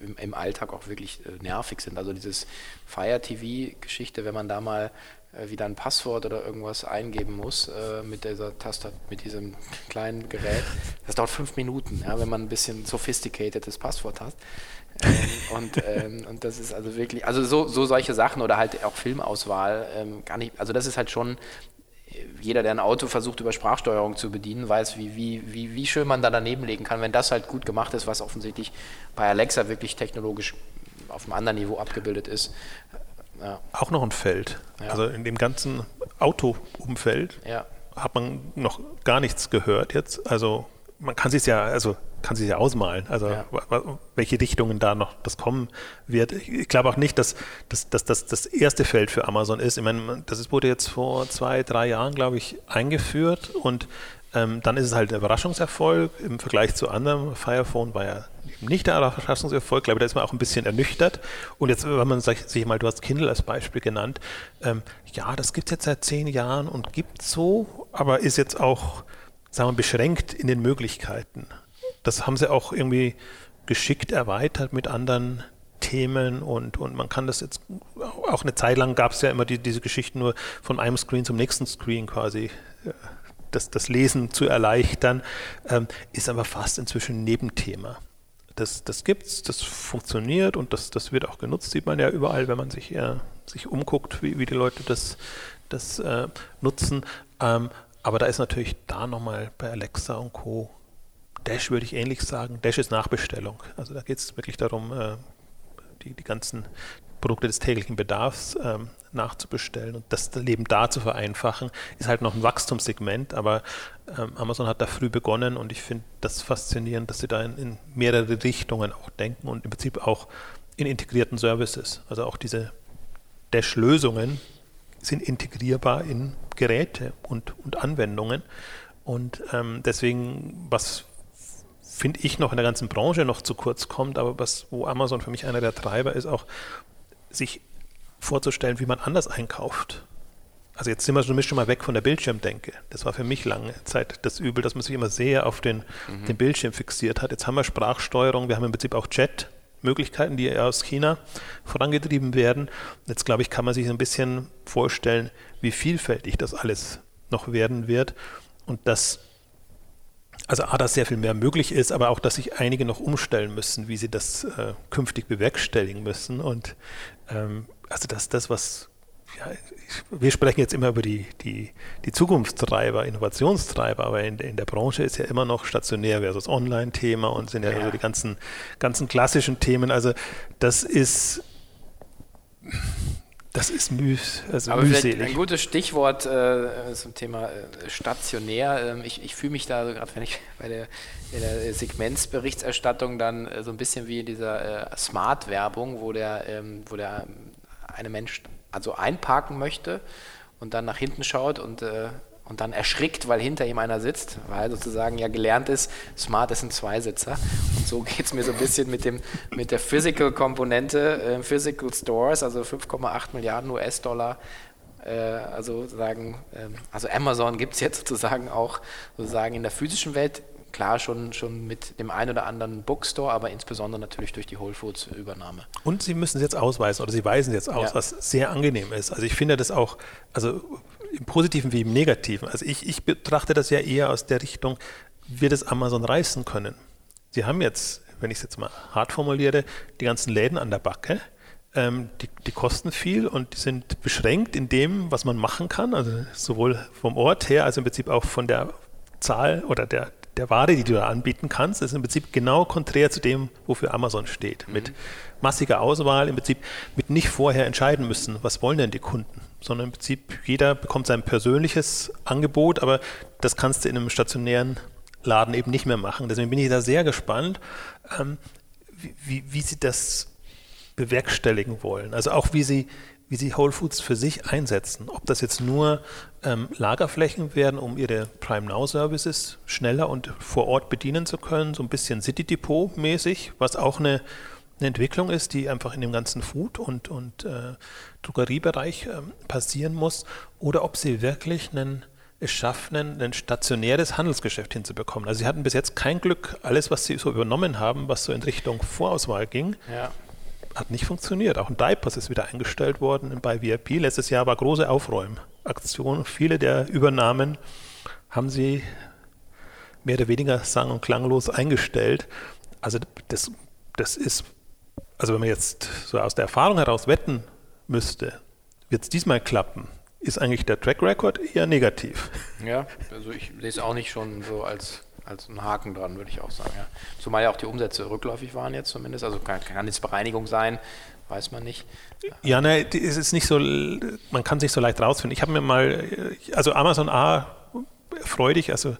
[SPEAKER 1] im, im Alltag auch wirklich äh, nervig sind. Also dieses Fire TV-Geschichte, wenn man da mal äh, wieder ein Passwort oder irgendwas eingeben muss äh, mit dieser Taste, mit diesem kleinen Gerät. Das dauert fünf Minuten, ja, wenn man ein bisschen sophisticated's Passwort hat. Ähm, und, ähm, und das ist also wirklich, also so, so solche Sachen oder halt auch Filmauswahl, ähm, gar nicht, also das ist halt schon jeder, der ein Auto versucht, über Sprachsteuerung zu bedienen, weiß, wie, wie, wie, wie schön man da daneben legen kann, wenn das halt gut gemacht ist, was offensichtlich bei Alexa wirklich technologisch auf einem anderen Niveau abgebildet ist.
[SPEAKER 2] Ja. Auch noch ein Feld. Ja. Also in dem ganzen Autoumfeld ja. hat man noch gar nichts gehört jetzt. Also man kann sich ja, also kann sich ja ausmalen, also ja. welche Richtungen da noch das kommen wird. Ich glaube auch nicht, dass, dass, dass, dass das erste Feld für Amazon ist. Ich meine, das wurde jetzt vor zwei, drei Jahren, glaube ich, eingeführt und ähm, dann ist es halt ein Überraschungserfolg im Vergleich zu anderen. Fire Phone war ja nicht der Überraschungserfolg, glaube ich, da ist man auch ein bisschen ernüchtert. Und jetzt, wenn man sich mal, du hast Kindle als Beispiel genannt, ähm, ja, das gibt es jetzt seit zehn Jahren und gibt so, aber ist jetzt auch sagen wir, beschränkt in den Möglichkeiten. Das haben sie auch irgendwie geschickt erweitert mit anderen Themen und, und man kann das jetzt, auch eine Zeit lang gab es ja immer die, diese Geschichten nur von einem Screen zum nächsten Screen quasi, äh, das, das Lesen zu erleichtern, ähm, ist aber fast inzwischen ein Nebenthema. Das, das es, das funktioniert und das, das wird auch genutzt, sieht man ja überall, wenn man sich, äh, sich umguckt, wie, wie die Leute das, das äh, nutzen. Ähm, aber da ist natürlich da nochmal bei Alexa und Co. Dash würde ich ähnlich sagen. Dash ist Nachbestellung. Also da geht es wirklich darum, äh, die, die ganzen Produkte des täglichen Bedarfs ähm, nachzubestellen und das Leben da zu vereinfachen, ist halt noch ein Wachstumssegment, aber ähm, Amazon hat da früh begonnen und ich finde das faszinierend, dass sie da in, in, mehrere Richtungen auch denken und im Prinzip auch in integrierten Services. Also auch diese Dash-Lösungen sind integrierbar in Geräte und, und Anwendungen und ähm, deswegen, was finde ich, noch in der ganzen Branche noch zu kurz kommt, aber was, wo Amazon für mich einer der Treiber ist, auch sich vorzustellen, wie man anders einkauft. Also jetzt sind wir schon, schon mal weg von der Bildschirmdenke. Das war für mich lange Zeit das Übel, dass man sich immer sehr auf den, mhm. den Bildschirm fixiert hat. Jetzt haben wir Sprachsteuerung, wir haben im Prinzip auch Chat-Möglichkeiten, die aus China vorangetrieben werden. Jetzt glaube ich, kann man sich ein bisschen vorstellen, wie vielfältig das alles noch werden wird und dass also A, dass sehr viel mehr möglich ist, aber auch, dass sich einige noch umstellen müssen, wie sie das äh, künftig bewerkstelligen müssen. Und ähm, also dass das, was ja, wir sprechen jetzt immer über die, die, die Zukunftstreiber, Innovationstreiber, aber in, in, der Branche ist ja immer noch stationär versus Online-Thema und sind ja, ja. Also die ganzen, ganzen klassischen Themen. Also das ist das ist müß, also
[SPEAKER 1] Aber mühselig. Ein gutes Stichwort äh, zum Thema äh, stationär. Ähm, ich, ich fühle mich da so gerade, wenn ich bei der, der Segmentsberichterstattung dann äh, so ein bisschen wie in dieser äh, Smart-Werbung, wo der, ähm, wo der eine Mensch also einparken möchte und dann nach hinten schaut und äh, und dann erschrickt, weil hinter ihm einer sitzt, weil sozusagen ja gelernt ist, Smart ist ein Zweisitzer. Und so geht es mir so ein bisschen mit, dem, mit der Physical-Komponente, äh, Physical Stores, also 5,8 Milliarden US-Dollar. Äh, also sagen, äh, also Amazon gibt es jetzt sozusagen auch sozusagen in der physischen Welt klar schon, schon mit dem einen oder anderen Bookstore, aber insbesondere natürlich durch die Whole Foods Übernahme.
[SPEAKER 2] Und sie müssen es jetzt ausweisen oder sie weisen jetzt aus, ja. was sehr angenehm ist. Also ich finde das auch, also im Positiven wie im Negativen. Also ich, ich betrachte das ja eher aus der Richtung, wird es Amazon reißen können. Sie haben jetzt, wenn ich es jetzt mal hart formuliere, die ganzen Läden an der Backe. Ähm, die, die, kosten viel und die sind beschränkt in dem, was man machen kann, also sowohl vom Ort her als im Prinzip auch von der Zahl oder der, der Ware, die du da anbieten kannst. Das ist im Prinzip genau konträr zu dem, wofür Amazon steht. Mhm. Mit massiger Auswahl, im Prinzip mit nicht vorher entscheiden müssen, was wollen denn die Kunden sondern im Prinzip jeder bekommt sein persönliches Angebot, aber das kannst du in einem stationären Laden eben nicht mehr machen. Deswegen bin ich da sehr gespannt, ähm, wie, wie, sie das bewerkstelligen wollen. Also auch wie sie, wie sie Whole Foods für sich einsetzen. Ob das jetzt nur ähm, Lagerflächen werden, um ihre Prime Now Services schneller und vor Ort bedienen zu können, so ein bisschen City Depot mäßig, was auch eine eine Entwicklung ist, die einfach in dem ganzen Food- und, und äh, Drogeriebereich äh, passieren muss, oder ob sie wirklich einen, es schaffen, ein stationäres Handelsgeschäft hinzubekommen. Also sie hatten bis jetzt kein Glück, alles, was sie so übernommen haben, was so in Richtung Vorauswahl ging, ja. hat nicht funktioniert. Auch ein Diapers ist wieder eingestellt worden bei VIP. Letztes Jahr war große Aufräumaktion. Viele der Übernahmen haben sie mehr oder weniger sang- und klanglos eingestellt. Also das, das ist also wenn man jetzt so aus der Erfahrung heraus wetten müsste, wird es diesmal klappen, ist eigentlich der Track Record eher negativ.
[SPEAKER 1] Ja, also ich lese auch nicht schon so als, als einen Haken dran, würde ich auch sagen. Ja. Zumal ja auch die Umsätze rückläufig waren jetzt zumindest. Also kann, kann jetzt Bereinigung sein, weiß man nicht.
[SPEAKER 2] Ja, ne, es ist nicht so, man kann sich so leicht rausfinden. Ich habe mir mal, also Amazon A, freudig, also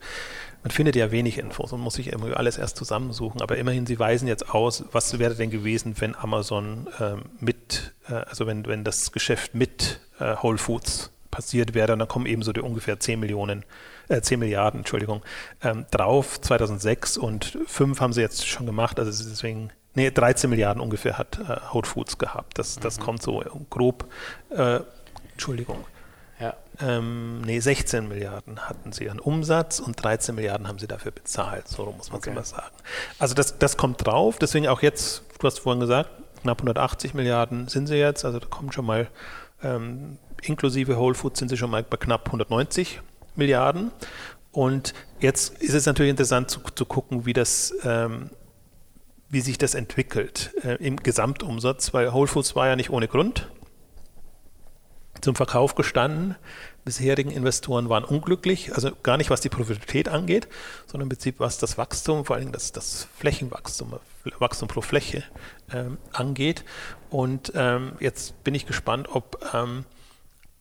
[SPEAKER 2] man findet ja wenig Infos und muss sich irgendwie alles erst zusammensuchen. Aber immerhin, sie weisen jetzt aus, was wäre denn gewesen, wenn Amazon äh, mit, äh, also wenn, wenn das Geschäft mit äh, Whole Foods passiert wäre, und dann kommen eben so die ungefähr 10 Millionen, äh, 10 Milliarden, Entschuldigung, ähm, drauf. 2006 und 5 haben sie jetzt schon gemacht, also deswegen, nee, 13 Milliarden ungefähr hat äh, Whole Foods gehabt. Das, das mhm. kommt so grob, äh, Entschuldigung. Ja. Ähm, nee, 16 Milliarden hatten sie an Umsatz und 13 Milliarden haben sie dafür bezahlt. So muss man es okay. immer sagen. Also das, das kommt drauf. Deswegen auch jetzt, du hast vorhin gesagt, knapp 180 Milliarden sind sie jetzt. Also da kommen schon mal ähm, inklusive Whole Foods sind sie schon mal bei knapp 190 Milliarden. Und jetzt ist es natürlich interessant zu, zu gucken, wie das ähm, wie sich das entwickelt äh, im Gesamtumsatz, weil Whole Foods war ja nicht ohne Grund zum Verkauf gestanden. Bisherigen Investoren waren unglücklich, also gar nicht was die Profitabilität angeht, sondern im Prinzip was das Wachstum, vor allem das, das Flächenwachstum, Wachstum pro Fläche ähm, angeht. Und ähm, jetzt bin ich gespannt, ob ähm,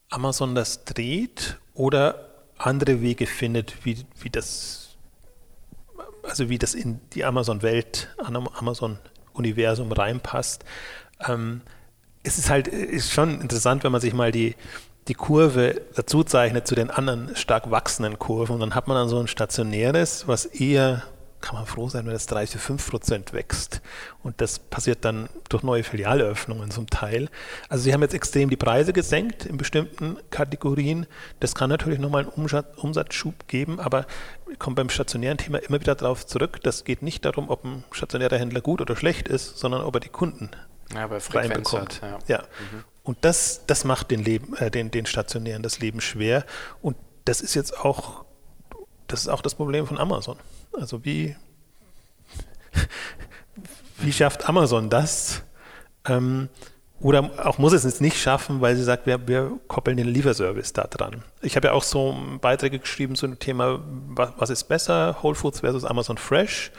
[SPEAKER 2] Amazon das dreht oder andere Wege findet, wie, wie das, also wie das in die Amazon-Welt, Amazon-Universum reinpasst. Es ist halt ist schon interessant, wenn man sich mal die, die Kurve dazu zeichnet zu den anderen stark wachsenden Kurven. Und dann hat man dann so ein stationäres, was eher, kann man froh sein, wenn das 3, 4, 5 Prozent wächst. Und das passiert dann durch neue Filialöffnungen zum Teil. Also sie haben jetzt extrem die Preise gesenkt in bestimmten Kategorien. Das kann natürlich nochmal einen Umsatzschub geben, aber kommt beim stationären Thema immer wieder darauf zurück. Das geht nicht darum, ob ein stationärer Händler gut oder schlecht ist, sondern ob er die Kunden
[SPEAKER 1] ja,
[SPEAKER 2] reinbekommt. Hat, ja. ja. Mhm. Und das, das macht den, Leben, äh, den, den Stationären das Leben schwer. Und das ist jetzt auch, das ist auch das Problem von Amazon. Also wie, wie schafft Amazon das? Ähm, oder auch muss es es nicht schaffen, weil sie sagt, wir, wir koppeln den Lieferservice da dran. Ich habe ja auch so Beiträge geschrieben zu dem Thema, was, was ist besser, Whole Foods versus Amazon Fresh.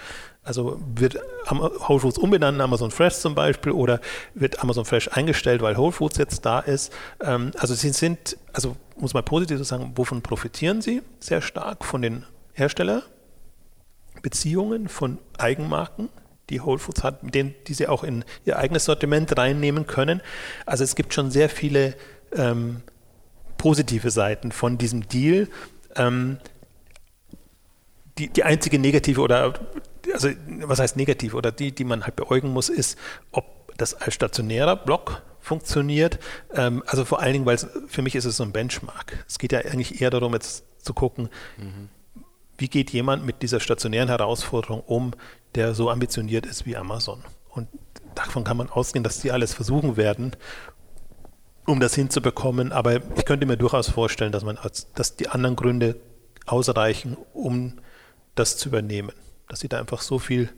[SPEAKER 2] Also wird Whole Foods umbenannt in Amazon Fresh zum Beispiel oder wird Amazon Fresh eingestellt, weil Whole Foods jetzt da ist. Ähm, also sie sind, also muss man positiv sagen, wovon profitieren sie sehr stark? Von den Herstellerbeziehungen, von Eigenmarken, die Whole Foods hat, mit denen, die sie auch in ihr eigenes Sortiment reinnehmen können. Also es gibt schon sehr viele ähm, positive Seiten von diesem Deal. Ähm, die, die einzige negative oder also was heißt negativ oder die, die man halt beäugen muss, ist, ob das als stationärer Block funktioniert. Ähm, also vor allen Dingen, weil für mich ist es so ein Benchmark. Es geht ja eigentlich eher darum, jetzt zu gucken, mhm. wie geht jemand mit dieser stationären Herausforderung um, der so ambitioniert ist wie Amazon. Und davon kann man ausgehen, dass die alles versuchen werden, um das hinzubekommen. Aber ich könnte mir durchaus vorstellen, dass man als, dass die anderen Gründe ausreichen, um das zu übernehmen dass sie da einfach so viel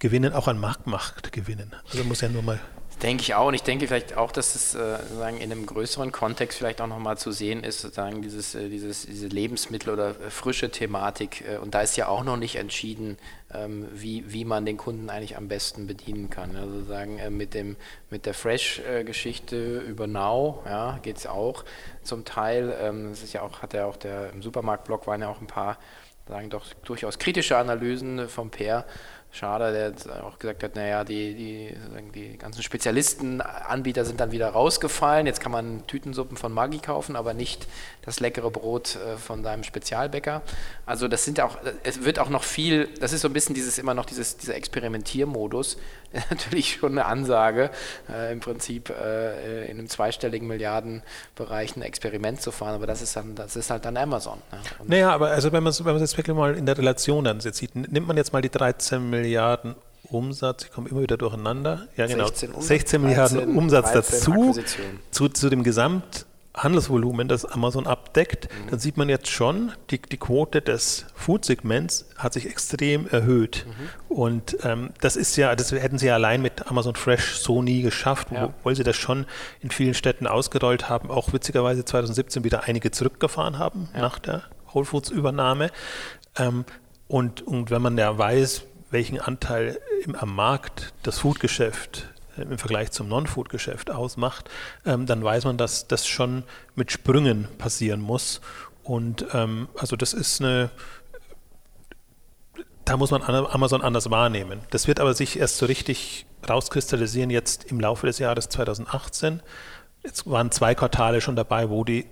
[SPEAKER 2] gewinnen, auch an Marktmacht gewinnen. Also muss ja nur mal
[SPEAKER 1] Denke ich auch. Und ich denke vielleicht auch, dass es äh, sozusagen in einem größeren Kontext vielleicht auch nochmal zu sehen ist, sozusagen dieses, äh, dieses, diese Lebensmittel- oder äh, frische Thematik. Äh, und da ist ja auch noch nicht entschieden, ähm, wie, wie man den Kunden eigentlich am besten bedienen kann. Also sozusagen äh, mit, dem, mit der Fresh-Geschichte über Now ja, geht es auch zum Teil. Ähm, das ist ja auch, hat ja auch der im Supermarkt-Blog waren ja auch ein paar sagen doch durchaus kritische Analysen vom Peer Schade, der jetzt auch gesagt hat, naja, die, die, die ganzen Spezialistenanbieter sind dann wieder rausgefallen. Jetzt kann man Tütensuppen von Maggi kaufen, aber nicht das leckere Brot äh, von seinem Spezialbäcker. Also das sind auch, es wird auch noch viel, das ist so ein bisschen dieses immer noch dieses, dieser Experimentiermodus. Natürlich schon eine Ansage, äh, im Prinzip äh, in einem zweistelligen Milliardenbereich ein Experiment zu fahren, aber das ist dann, das ist halt dann Amazon.
[SPEAKER 2] Ja. naja, aber also wenn man es wenn jetzt wirklich mal in der Relation dann sieht, nimmt man jetzt mal die 13 Millionen Milliarden Umsatz, ich komme immer wieder durcheinander. Ja, genau. 16, 16 Milliarden 13, Umsatz 13 dazu, zu, zu dem Gesamthandelsvolumen, das Amazon abdeckt, mhm. dann sieht man jetzt schon, die, die Quote des Food-Segments hat sich extrem erhöht. Mhm. Und ähm, das ist ja, das hätten sie ja allein mit Amazon Fresh so nie geschafft, ja. obwohl sie das schon in vielen Städten ausgerollt haben, auch witzigerweise 2017 wieder einige zurückgefahren haben ja. nach der Whole Foods-Übernahme. Ähm, und, und wenn man ja weiß, welchen Anteil im, am Markt das Foodgeschäft im Vergleich zum Non-Food-Geschäft ausmacht, ähm, dann weiß man, dass das schon mit Sprüngen passieren muss. Und ähm, also das ist eine, da muss man Amazon anders wahrnehmen. Das wird aber sich erst so richtig rauskristallisieren jetzt im Laufe des Jahres 2018. Jetzt waren zwei Quartale schon dabei, wo die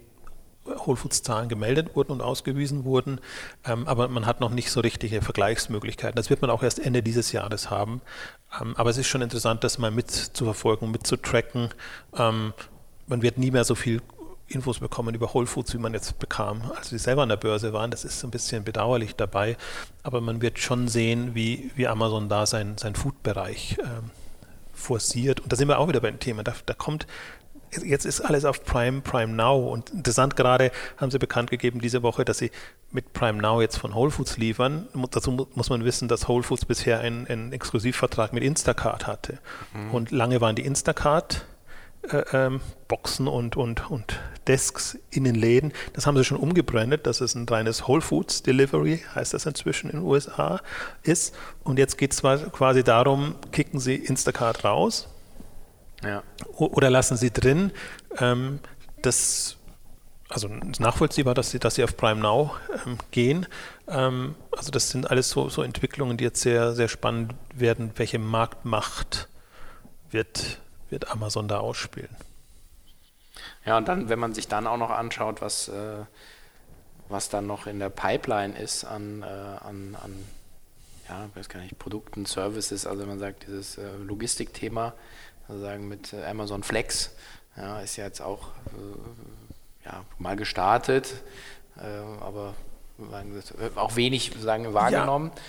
[SPEAKER 2] Whole Foods Zahlen gemeldet wurden und ausgewiesen wurden, ähm, aber man hat noch nicht so richtige Vergleichsmöglichkeiten. Das wird man auch erst Ende dieses Jahres haben. Ähm, aber es ist schon interessant, das mal mitzuverfolgen, mitzutracken. Ähm, man wird nie mehr so viel Infos bekommen über Whole Foods, wie man jetzt bekam, als sie selber an der Börse waren. Das ist ein bisschen bedauerlich dabei. Aber man wird schon sehen, wie, wie Amazon da sein, sein Food-Bereich ähm, forciert. Und da sind wir auch wieder beim Thema. Da, da kommt jetzt ist alles auf Prime, Prime Now. Und interessant gerade haben sie bekannt gegeben diese Woche, dass sie mit Prime Now jetzt von Whole Foods liefern. Dazu muss man wissen, dass Whole Foods bisher einen, einen Exklusivvertrag mit Instacart hatte. Mhm. Und lange waren die Instacart äh, ähm, Boxen und, und, und Desks in den Läden. Das haben sie schon umgebrandet. Das ist ein reines Whole Foods Delivery, heißt das inzwischen in den USA ist. Und jetzt geht es quasi darum, kicken sie Instacart raus ja. Oder lassen Sie drin, ähm, das also nachvollziehbar, dass sie, dass sie auf Prime Now ähm, gehen. Ähm, also das sind alles so, so, Entwicklungen, die jetzt sehr, sehr spannend werden. Welche Marktmacht wird, wird Amazon da ausspielen?
[SPEAKER 1] Ja, und dann, wenn man sich dann auch noch anschaut, was, äh, was dann noch in der Pipeline ist an, äh, an, an ja, weiß gar nicht, Produkten, Services, also wenn man sagt, dieses äh, Logistikthema, sozusagen mit äh, Amazon Flex. Ja, ist ja jetzt auch äh, ja, mal gestartet, äh, aber auch wenig sagen, wahrgenommen. Ja.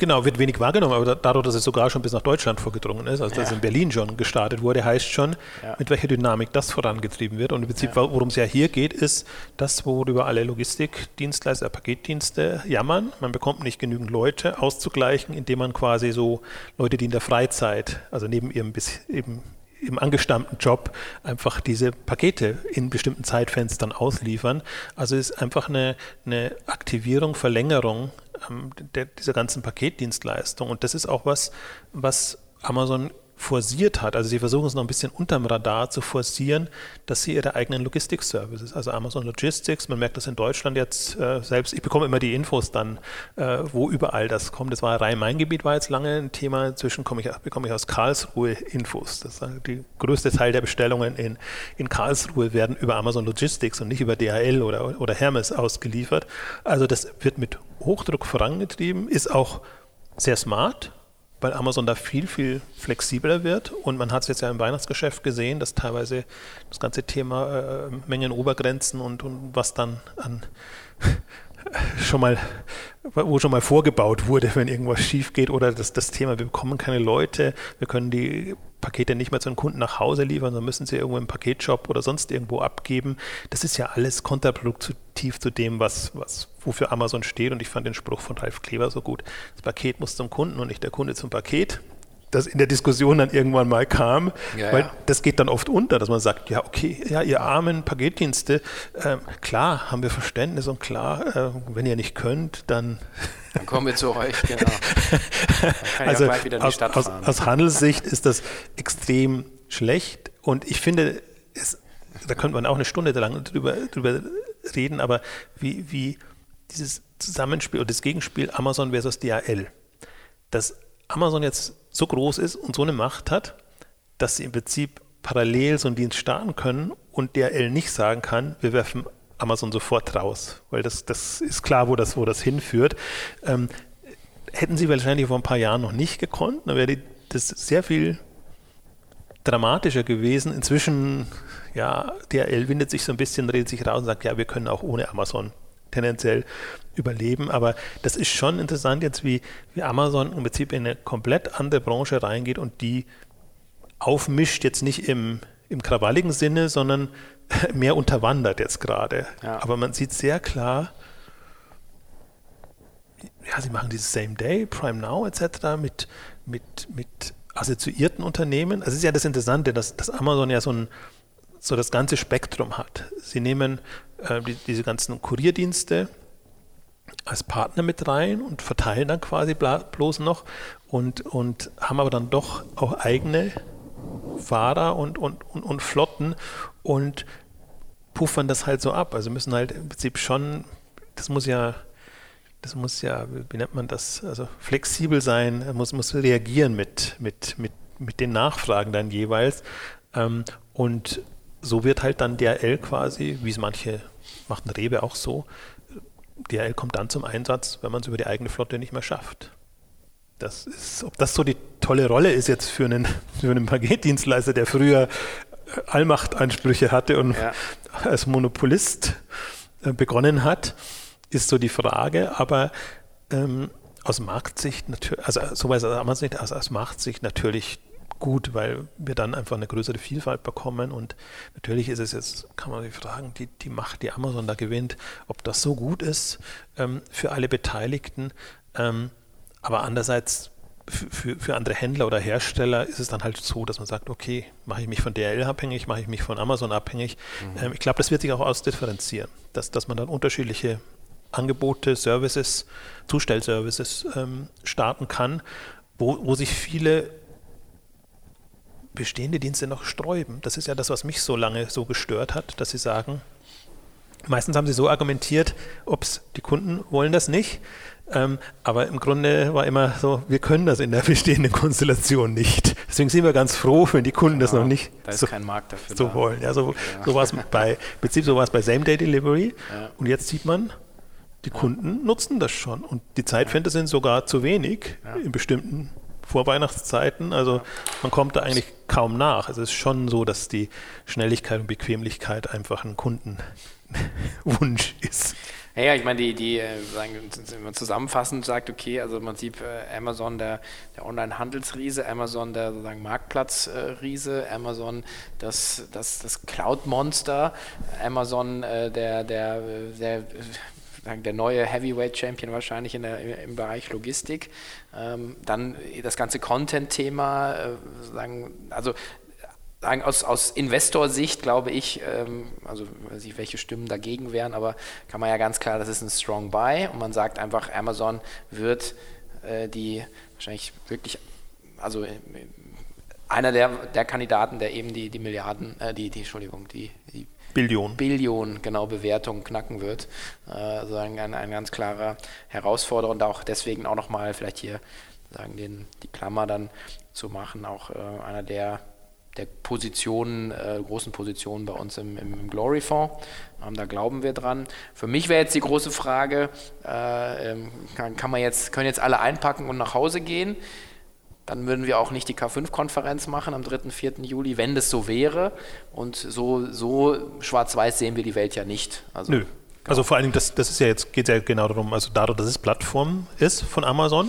[SPEAKER 2] Genau, wird wenig wahrgenommen, aber dadurch, dass es sogar schon bis nach Deutschland vorgedrungen ist, also dass ja. in Berlin schon gestartet wurde, heißt schon, ja. mit welcher Dynamik das vorangetrieben wird. Und im Prinzip, ja. worum es ja hier geht, ist das, worüber alle Logistikdienstleister, Paketdienste jammern. Man bekommt nicht genügend Leute auszugleichen, indem man quasi so Leute, die in der Freizeit, also neben ihrem bis eben im angestammten Job einfach diese Pakete in bestimmten Zeitfenstern ausliefern. Also ist einfach eine, eine Aktivierung, Verlängerung ähm, der, dieser ganzen Paketdienstleistung. Und das ist auch was, was Amazon forciert hat. Also sie versuchen es noch ein bisschen unterm Radar zu forcieren, dass sie ihre eigenen Logistik-Services, also Amazon Logistics, man merkt das in Deutschland jetzt äh, selbst, ich bekomme immer die Infos dann, äh, wo überall das kommt. Das war Rhein-Main-Gebiet, war jetzt lange ein Thema, inzwischen komme ich, bekomme ich aus Karlsruhe Infos. Das ist die größte Teil der Bestellungen in, in Karlsruhe werden über Amazon Logistics und nicht über DHL oder, oder Hermes ausgeliefert. Also das wird mit Hochdruck vorangetrieben, ist auch sehr smart, weil Amazon da viel, viel flexibler wird. Und man hat es jetzt ja im Weihnachtsgeschäft gesehen, dass teilweise das ganze Thema äh, Mengenobergrenzen und, und was dann an schon mal, wo schon mal vorgebaut wurde, wenn irgendwas schief geht oder das, das Thema, wir bekommen keine Leute, wir können die Pakete nicht mehr zu den Kunden nach Hause liefern, sondern müssen sie irgendwo im Paketshop oder sonst irgendwo abgeben. Das ist ja alles kontraproduktiv zu dem, was, was, wofür Amazon steht. Und ich fand den Spruch von Ralf Kleber so gut. Das Paket muss zum Kunden und nicht der Kunde zum Paket das in der Diskussion dann irgendwann mal kam, ja, weil ja. das geht dann oft unter, dass man sagt, ja, okay, ja, ihr armen Paketdienste, äh, klar, haben wir Verständnis und klar, äh, wenn ihr nicht könnt, dann
[SPEAKER 1] dann kommen wir zu euch, genau.
[SPEAKER 2] also aus, aus, aus, Handelssicht ist das extrem schlecht und ich finde, es, da könnte man auch eine Stunde lang drüber, drüber reden, aber wie, wie dieses Zusammenspiel oder das Gegenspiel Amazon versus DHL, dass Amazon jetzt so groß ist und so eine Macht hat, dass sie im Prinzip parallel so einen Dienst starten können und DHL nicht sagen kann, wir werfen Amazon sofort raus, weil das, das ist klar, wo das, wo das hinführt. Ähm, hätten sie wahrscheinlich vor ein paar Jahren noch nicht gekonnt, dann wäre das sehr viel dramatischer gewesen. Inzwischen, ja, DHL windet sich so ein bisschen, redet sich raus und sagt, ja, wir können auch ohne Amazon tendenziell überleben. Aber das ist schon interessant jetzt, wie, wie Amazon im Prinzip in eine komplett andere Branche reingeht und die aufmischt, jetzt nicht im, im krawalligen Sinne, sondern mehr unterwandert jetzt gerade. Ja. Aber man sieht sehr klar, ja, sie machen dieses Same Day, Prime Now etc. mit, mit, mit assoziierten Unternehmen. Also es ist ja das Interessante, dass, dass Amazon ja so, ein, so das ganze Spektrum hat. Sie nehmen äh, die, diese ganzen Kurierdienste als Partner mit rein und verteilen dann quasi bloß noch und, und haben aber dann doch auch eigene Fahrer und, und, und, und Flotten und puffern das halt so ab. Also müssen halt im Prinzip schon, das muss ja, das muss ja, wie nennt man das, also flexibel sein, muss, muss reagieren mit, mit, mit, mit den Nachfragen dann jeweils. Ähm, und so wird halt dann DRL quasi, wie es manche macht ein Rewe auch so, DRL kommt dann zum Einsatz, wenn man es über die eigene Flotte nicht mehr schafft. Das ist, ob das so die tolle Rolle ist jetzt für einen, für einen Paketdienstleister, der früher Allmachtansprüche hatte und, ja. als Monopolist äh, begonnen hat, ist so die Frage. Aber ähm, aus Marktsicht natürlich, also soweit aus nicht, also aus Marktsicht natürlich gut, weil wir dann einfach eine größere Vielfalt bekommen und natürlich ist es jetzt, kann man sich fragen, die, die Macht, die Amazon da gewinnt, ob das so gut ist ähm, für alle Beteiligten. Ähm, aber andererseits für, für andere Händler oder Hersteller ist es dann halt so, dass man sagt, okay, mache ich mich von DRL abhängig, mache ich mich von Amazon abhängig. Mhm. Ähm, ich glaube, das wird sich auch ausdifferenzieren, dass, dass man dann unterschiedliche Angebote, Services, Zustellservices ähm, starten kann, wo, wo sich viele bestehende Dienste noch sträuben. Das ist ja das, was mich so lange so gestört hat, dass sie sagen, meistens haben sie so argumentiert, ob's die Kunden wollen das nicht, ähm, aber im Grunde war immer so, wir können das in der bestehenden Konstellation nicht. Deswegen sind wir ganz froh, wenn die Kunden ja, das noch nicht
[SPEAKER 1] da so, so
[SPEAKER 2] da. wollen. Ja, so, ja. so war es bei, im Prinzip so war es bei Same-Day-Delivery. Ja. Und jetzt sieht man, die Kunden nutzen das schon. Und die Zeitfenster sind sogar zu wenig in bestimmten Vorweihnachtszeiten. Also man kommt da eigentlich kaum nach. Es ist schon so, dass die Schnelligkeit und Bequemlichkeit einfach ein Kundenwunsch ist.
[SPEAKER 1] Ja, ich meine, die, die äh, sagen, wenn man zusammenfassend sagt, okay, also im Prinzip äh, Amazon der, der Online-Handelsriese, Amazon der sozusagen Marktplatzriese, Amazon das, das, das Cloud-Monster, Amazon äh, der, der, der der neue Heavyweight Champion wahrscheinlich in der, im Bereich Logistik. Ähm, dann das ganze Content-Thema, äh, also sagen, aus, aus Investorsicht glaube ich, ähm, also weiß nicht, welche Stimmen dagegen wären, aber kann man ja ganz klar, das ist ein Strong Buy und man sagt einfach, Amazon wird äh, die wahrscheinlich wirklich, also äh, einer der, der Kandidaten, der eben die, die Milliarden, äh, die, die, Entschuldigung, die, die
[SPEAKER 2] Billion.
[SPEAKER 1] Billion, genau, Bewertung knacken wird. Äh, also ein, ein ganz klarer Herausforderer und auch deswegen auch nochmal vielleicht hier sagen, den, die Klammer dann zu machen, auch äh, einer der, der Positionen, äh, großen Positionen bei uns im, im, im Glory Fonds. Ähm, da glauben wir dran. Für mich wäre jetzt die große Frage, äh, ähm, kann, kann man jetzt, können jetzt alle einpacken und nach Hause gehen? Dann würden wir auch nicht die K5-Konferenz machen am 3. 4. Juli, wenn das so wäre. Und so, so schwarz-weiß sehen wir die Welt ja nicht.
[SPEAKER 2] Also, Nö. Genau. Also vor allen Dingen, das, das ist ja jetzt, geht ja genau darum, also dadurch, dass es Plattform ist von Amazon,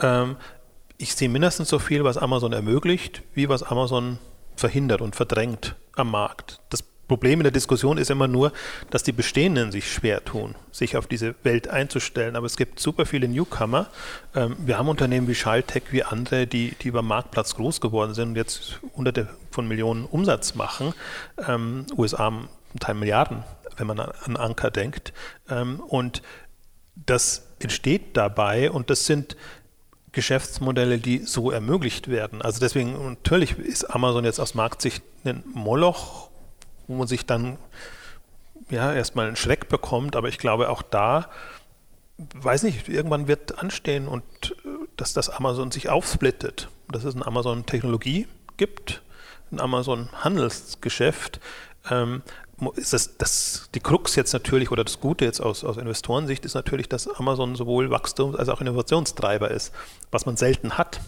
[SPEAKER 2] ähm, ich sehe mindestens so viel, was Amazon ermöglicht, wie was Amazon verhindert und verdrängt am Markt. Das Problem in der Diskussion ist immer nur, dass die Bestehenden sich schwer tun, sich auf diese Welt einzustellen. Aber es gibt super viele Newcomer. Ähm, wir haben Unternehmen wie Schaltech, wie andere, die, die beim Marktplatz groß geworden sind und jetzt hunderte von Millionen Umsatz machen. Ähm, USA haben Teil Milliarden, wenn man an Anker denkt. Ähm, und das entsteht dabei und das sind Geschäftsmodelle, die so ermöglicht werden. Also deswegen, natürlich ist Amazon jetzt aus Marktsicht ein Moloch wo man sich dann ja erstmal einen Schreck bekommt, aber ich glaube auch da, weiß nicht, irgendwann wird anstehen und äh, dass das Amazon sich aufsplittet, dass es ein Amazon Technologie gibt, ein Amazon Handelsgeschäft. Ähm, ist das, das, die Krux jetzt natürlich oder das Gute jetzt aus, aus Investorensicht ist natürlich, dass Amazon sowohl Wachstums- als auch Innovationstreiber ist, was man selten hat.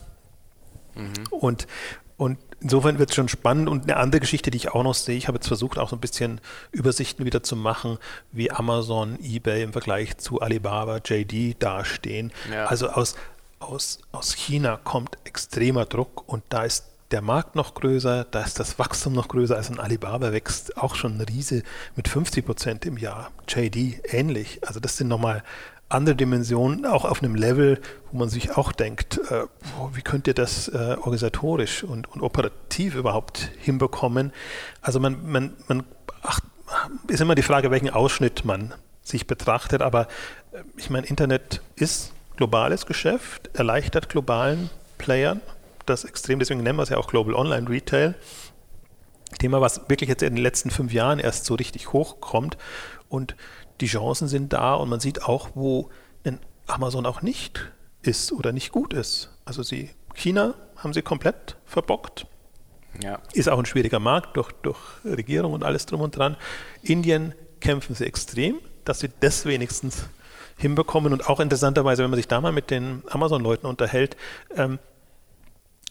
[SPEAKER 2] Mhm. Und, und insofern wird es schon spannend. Und eine andere Geschichte, die ich auch noch sehe, ich habe jetzt versucht, auch so ein bisschen Übersichten wieder zu machen, wie Amazon, eBay im Vergleich zu Alibaba, JD dastehen. Ja. Also aus, aus, aus China kommt extremer Druck und da ist der Markt noch größer, da ist das Wachstum noch größer als ein Alibaba wächst auch schon ein Riese mit 50 Prozent im Jahr. JD ähnlich. Also das sind nochmal andere Dimensionen, auch auf einem Level, wo man sich auch denkt, äh, wie könnt ihr das äh, organisatorisch und, und, operativ überhaupt hinbekommen? Also man, man, man ach, ist immer die Frage, welchen Ausschnitt man sich betrachtet, aber äh, ich meine, Internet ist globales Geschäft, erleichtert globalen Playern das extrem, deswegen nennen wir es ja auch Global Online Retail. Thema, was wirklich jetzt in den letzten fünf Jahren erst so richtig hochkommt und die Chancen sind da und man sieht auch, wo Amazon auch nicht ist oder nicht gut ist. Also sie, China haben sie komplett verbockt. Ja. Ist auch ein schwieriger Markt durch, durch Regierung und alles drum und dran. Indien kämpfen sie extrem, dass sie das wenigstens hinbekommen und auch interessanterweise, wenn man sich da mal mit den Amazon-Leuten unterhält, ähm,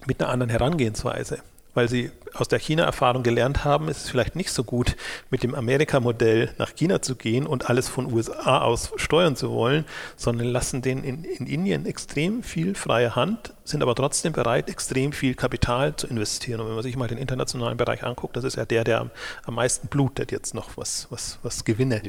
[SPEAKER 2] mit einer anderen Herangehensweise. Weil sie aus der China-Erfahrung gelernt haben, ist es vielleicht nicht so gut, mit dem Amerika-Modell nach China zu gehen und alles von USA aus steuern zu wollen, sondern lassen denen in, in Indien extrem viel freie Hand, sind aber trotzdem bereit, extrem viel Kapital zu investieren. Und wenn man sich mal den internationalen Bereich anguckt, das ist ja der, der am, am meisten blutet jetzt noch, was, was, was Gewinne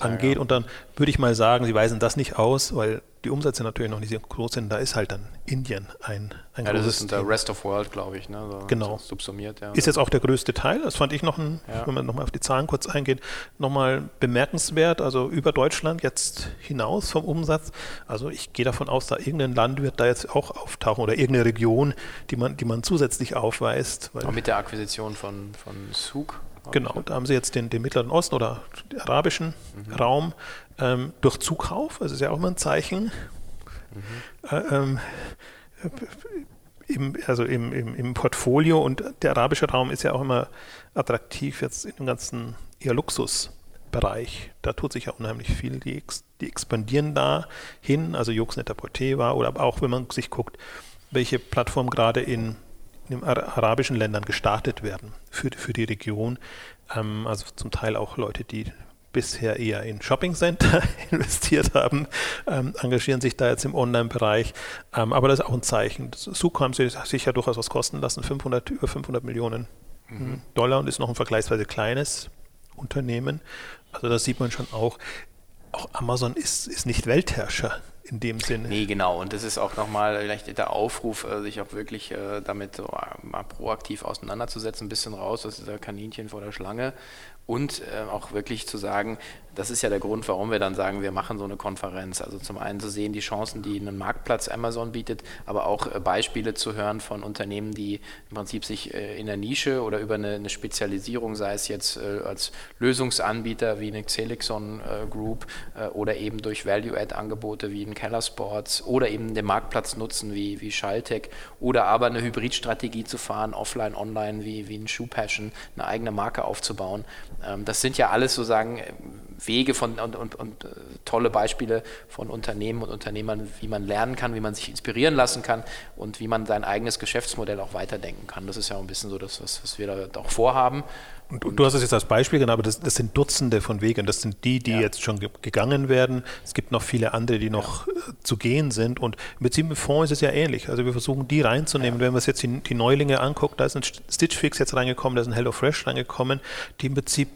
[SPEAKER 2] angeht. Ja. Und dann würde ich mal sagen, sie weisen das nicht aus, weil die Umsätze natürlich noch nicht so groß sind, da ist halt dann Indien ein, ein
[SPEAKER 1] ja, großes das ist der Rest of World, glaube ich, ne?
[SPEAKER 2] So genau. subsumiert. Ja. Ist jetzt auch der größte Teil, das fand ich noch, ein, ja. wenn man nochmal auf die Zahlen kurz eingeht, nochmal bemerkenswert, also über Deutschland jetzt hinaus vom Umsatz. Also ich gehe davon aus, da irgendein Land wird da jetzt auch auftauchen oder irgendeine Region, die man, die man zusätzlich aufweist.
[SPEAKER 1] Weil mit der Akquisition von, von Suk
[SPEAKER 2] Genau, da haben sie jetzt den, den Mittleren Osten oder den arabischen mhm. Raum ähm, durch Zukauf, das ist ja auch mal ein Zeichen. Mhm. Äh, ähm, im, also im, im, im, Portfolio und der arabische Raum ist ja auch immer attraktiv jetzt in dem ganzen eher Luxusbereich. Da tut sich ja unheimlich viel. Die, die expandieren da hin, also Yogsnet war oder auch wenn man sich guckt, welche Plattformen gerade in in den arabischen Ländern gestartet werden für, für die Region. Ähm, also zum Teil auch Leute, die bisher eher in Shopping-Center investiert haben, ähm, engagieren sich da jetzt im Online-Bereich. Ähm, aber das ist auch ein Zeichen. Suko haben sie sich ja durchaus was kosten lassen, 500, über 500 Millionen mhm. Dollar und ist noch ein vergleichsweise kleines Unternehmen. Also das sieht man schon auch. Auch Amazon ist, ist nicht Weltherrscher in dem Sinne.
[SPEAKER 1] Nee, genau. Und das ist auch nochmal vielleicht der Aufruf, äh, sich auch wirklich äh, damit so äh, mal proaktiv auseinanderzusetzen, ein bisschen raus aus dieser Kaninchen vor der Schlange und auch wirklich zu sagen, das ist ja der Grund, warum wir dann sagen, wir machen so eine Konferenz. Also zum einen zu sehen die Chancen, die ein Marktplatz Amazon bietet, aber auch äh, Beispiele zu hören von Unternehmen, die im Prinzip sich äh, in der Nische oder über eine, eine Spezialisierung, sei es jetzt äh, als Lösungsanbieter wie eine Xelixon Group oder eben durch Value-Add-Angebote wie ein Keller Sports oder eben den Marktplatz nutzen wie, wie Schalltech oder aber eine Hybridstrategie zu fahren, offline, online wie, wie ein Shoe Passion, eine eigene Marke aufzubauen. Ähm, das sind ja alles sozusagen Wege von, und, und, und äh, tolle Beispiele von Unternehmen und Unternehmern, wie man lernen kann, wie man sich inspirieren lassen kann und wie man sein eigenes Geschäftsmodell auch weiterdenken kann. Das ist ja auch ein bisschen so das, was, was wir da auch vorhaben.
[SPEAKER 2] Und, und, du hast es jetzt als Beispiel genannt, aber das, das, sind Dutzende von Wegen. Das sind die, die ja. jetzt schon ge gegangen werden. Es gibt noch viele andere, die noch ja. äh, zu gehen sind. Und im Prinzip im Fonds ist es ja ähnlich. Also wir versuchen, die reinzunehmen. Ja. Wenn man sich jetzt die, die, Neulinge anguckt, da ist ein Stitch Fix jetzt reingekommen, da ist ein HelloFresh reingekommen, die im Prinzip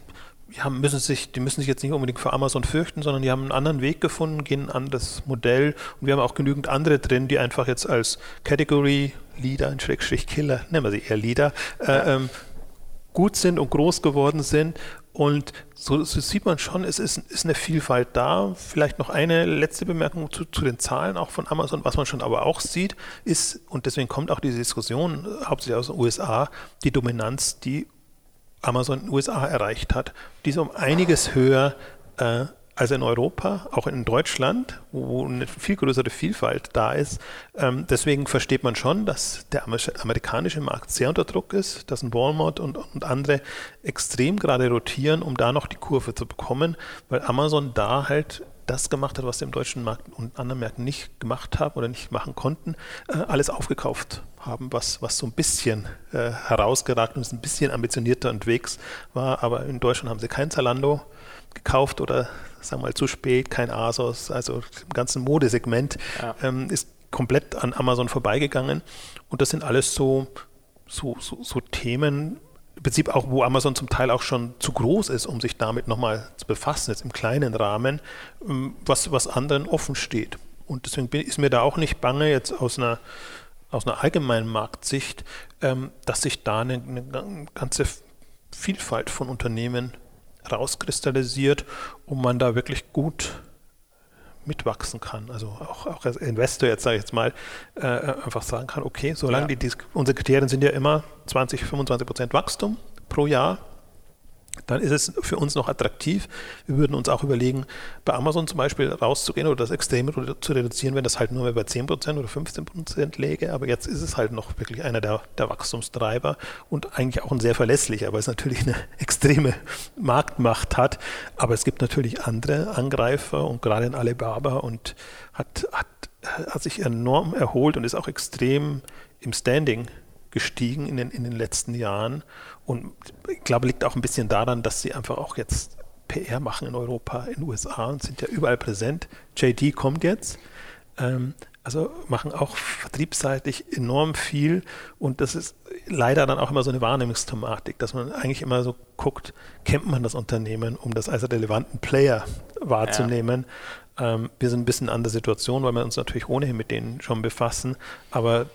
[SPEAKER 2] die, haben, müssen sich, die müssen sich jetzt nicht unbedingt vor Amazon fürchten, sondern die haben einen anderen Weg gefunden, gehen an das Modell und wir haben auch genügend andere drin, die einfach jetzt als Category Leader, ein Schrägstrich Killer, nennen wir sie eher Leader, äh, ähm, gut sind und groß geworden sind. Und so, so sieht man schon, es ist, ist, eine Vielfalt da. Vielleicht noch eine letzte Bemerkung zu, zu, den Zahlen auch von Amazon. Was man schon aber auch sieht, ist, und deswegen kommt auch diese Diskussion hauptsächlich aus den USA, die Dominanz, die Amazon in den USA erreicht hat. Die ist um einiges höher äh, als in Europa, auch in Deutschland, wo eine viel größere Vielfalt da ist. Ähm, deswegen versteht man schon, dass der amerikanische Markt sehr unter Druck ist, dass ein Walmart und, und andere extrem gerade rotieren, um da noch die Kurve zu bekommen, weil Amazon da halt das gemacht hat, was sie im deutschen Markt und anderen Märkten nicht gemacht haben oder nicht machen konnten, äh, alles aufgekauft haben, was, was so ein bisschen äh, herausgeragt und ein bisschen ambitionierter unterwegs war. Aber in Deutschland haben sie kein Zalando gekauft oder sagen wir mal zu spät, kein Asos, also im ganzen Modesegment ja. ähm, ist komplett an Amazon vorbeigegangen. Und das sind alles so, so, so, so Themen, Prinzip auch, wo Amazon zum Teil auch schon zu groß ist, um sich damit nochmal zu befassen, jetzt im kleinen Rahmen, ähm, was, was anderen offen steht. Und deswegen ist mir da auch nicht bange, jetzt aus einer, aus einer allgemeinen Marktsicht, ähm, dass sich da eine, eine ganze Vielfalt von Unternehmen rauskristallisiert und man da wirklich gut mitwachsen kann. Also auch, auch als Investor jetzt sage ich jetzt mal äh, einfach sagen kann, okay, solange ja. die, unsere Kriterien sind ja immer 20, 25 Prozent Wachstum pro Jahr dann ist es für uns noch attraktiv. Wir würden uns auch überlegen, bei Amazon zum Beispiel rauszugehen oder das extrem zu reduzieren, wenn das halt nur mehr bei 10% oder 15% läge. Aber jetzt ist es halt noch wirklich einer der, der Wachstumstreiber und eigentlich auch ein sehr verlässlicher, weil es natürlich eine extreme Marktmacht hat. Aber es gibt natürlich andere Angreifer und gerade in Alibaba und hat, hat, hat sich enorm erholt und ist auch extrem im Standing gestiegen in den, in den letzten Jahren. Und ich glaube, liegt auch ein bisschen daran, dass sie einfach auch jetzt PR machen in Europa, in den USA und sind ja überall präsent. JD kommt jetzt. Ähm, also machen auch vertriebsseitig enorm viel und das ist leider dann auch immer so eine Wahrnehmungsthematik, dass man eigentlich immer so guckt, kennt man das Unternehmen, um das als relevanten Player wahrzunehmen. Ja. Ähm, wir sind ein bisschen an der Situation, weil wir uns natürlich ohnehin mit denen schon befassen, aber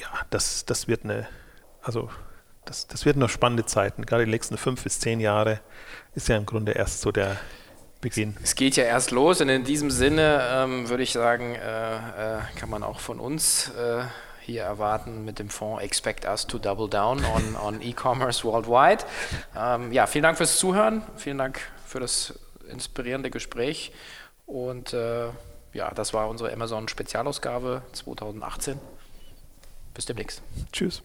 [SPEAKER 2] ja, das, das wird eine, also das, das wird noch spannende Zeiten. Gerade die nächsten fünf bis zehn Jahre ist ja im Grunde erst so der Beginn.
[SPEAKER 1] Es geht ja erst los und in diesem Sinne ähm, würde ich sagen, äh, äh, kann man auch von uns äh, hier erwarten mit dem Fonds Expect Us to Double Down on, on E-Commerce Worldwide. Ähm, ja, vielen Dank fürs Zuhören, vielen Dank für das inspirierende Gespräch und äh, ja, das war unsere Amazon Spezialausgabe 2018. Bis demnächst.
[SPEAKER 2] Tschüss.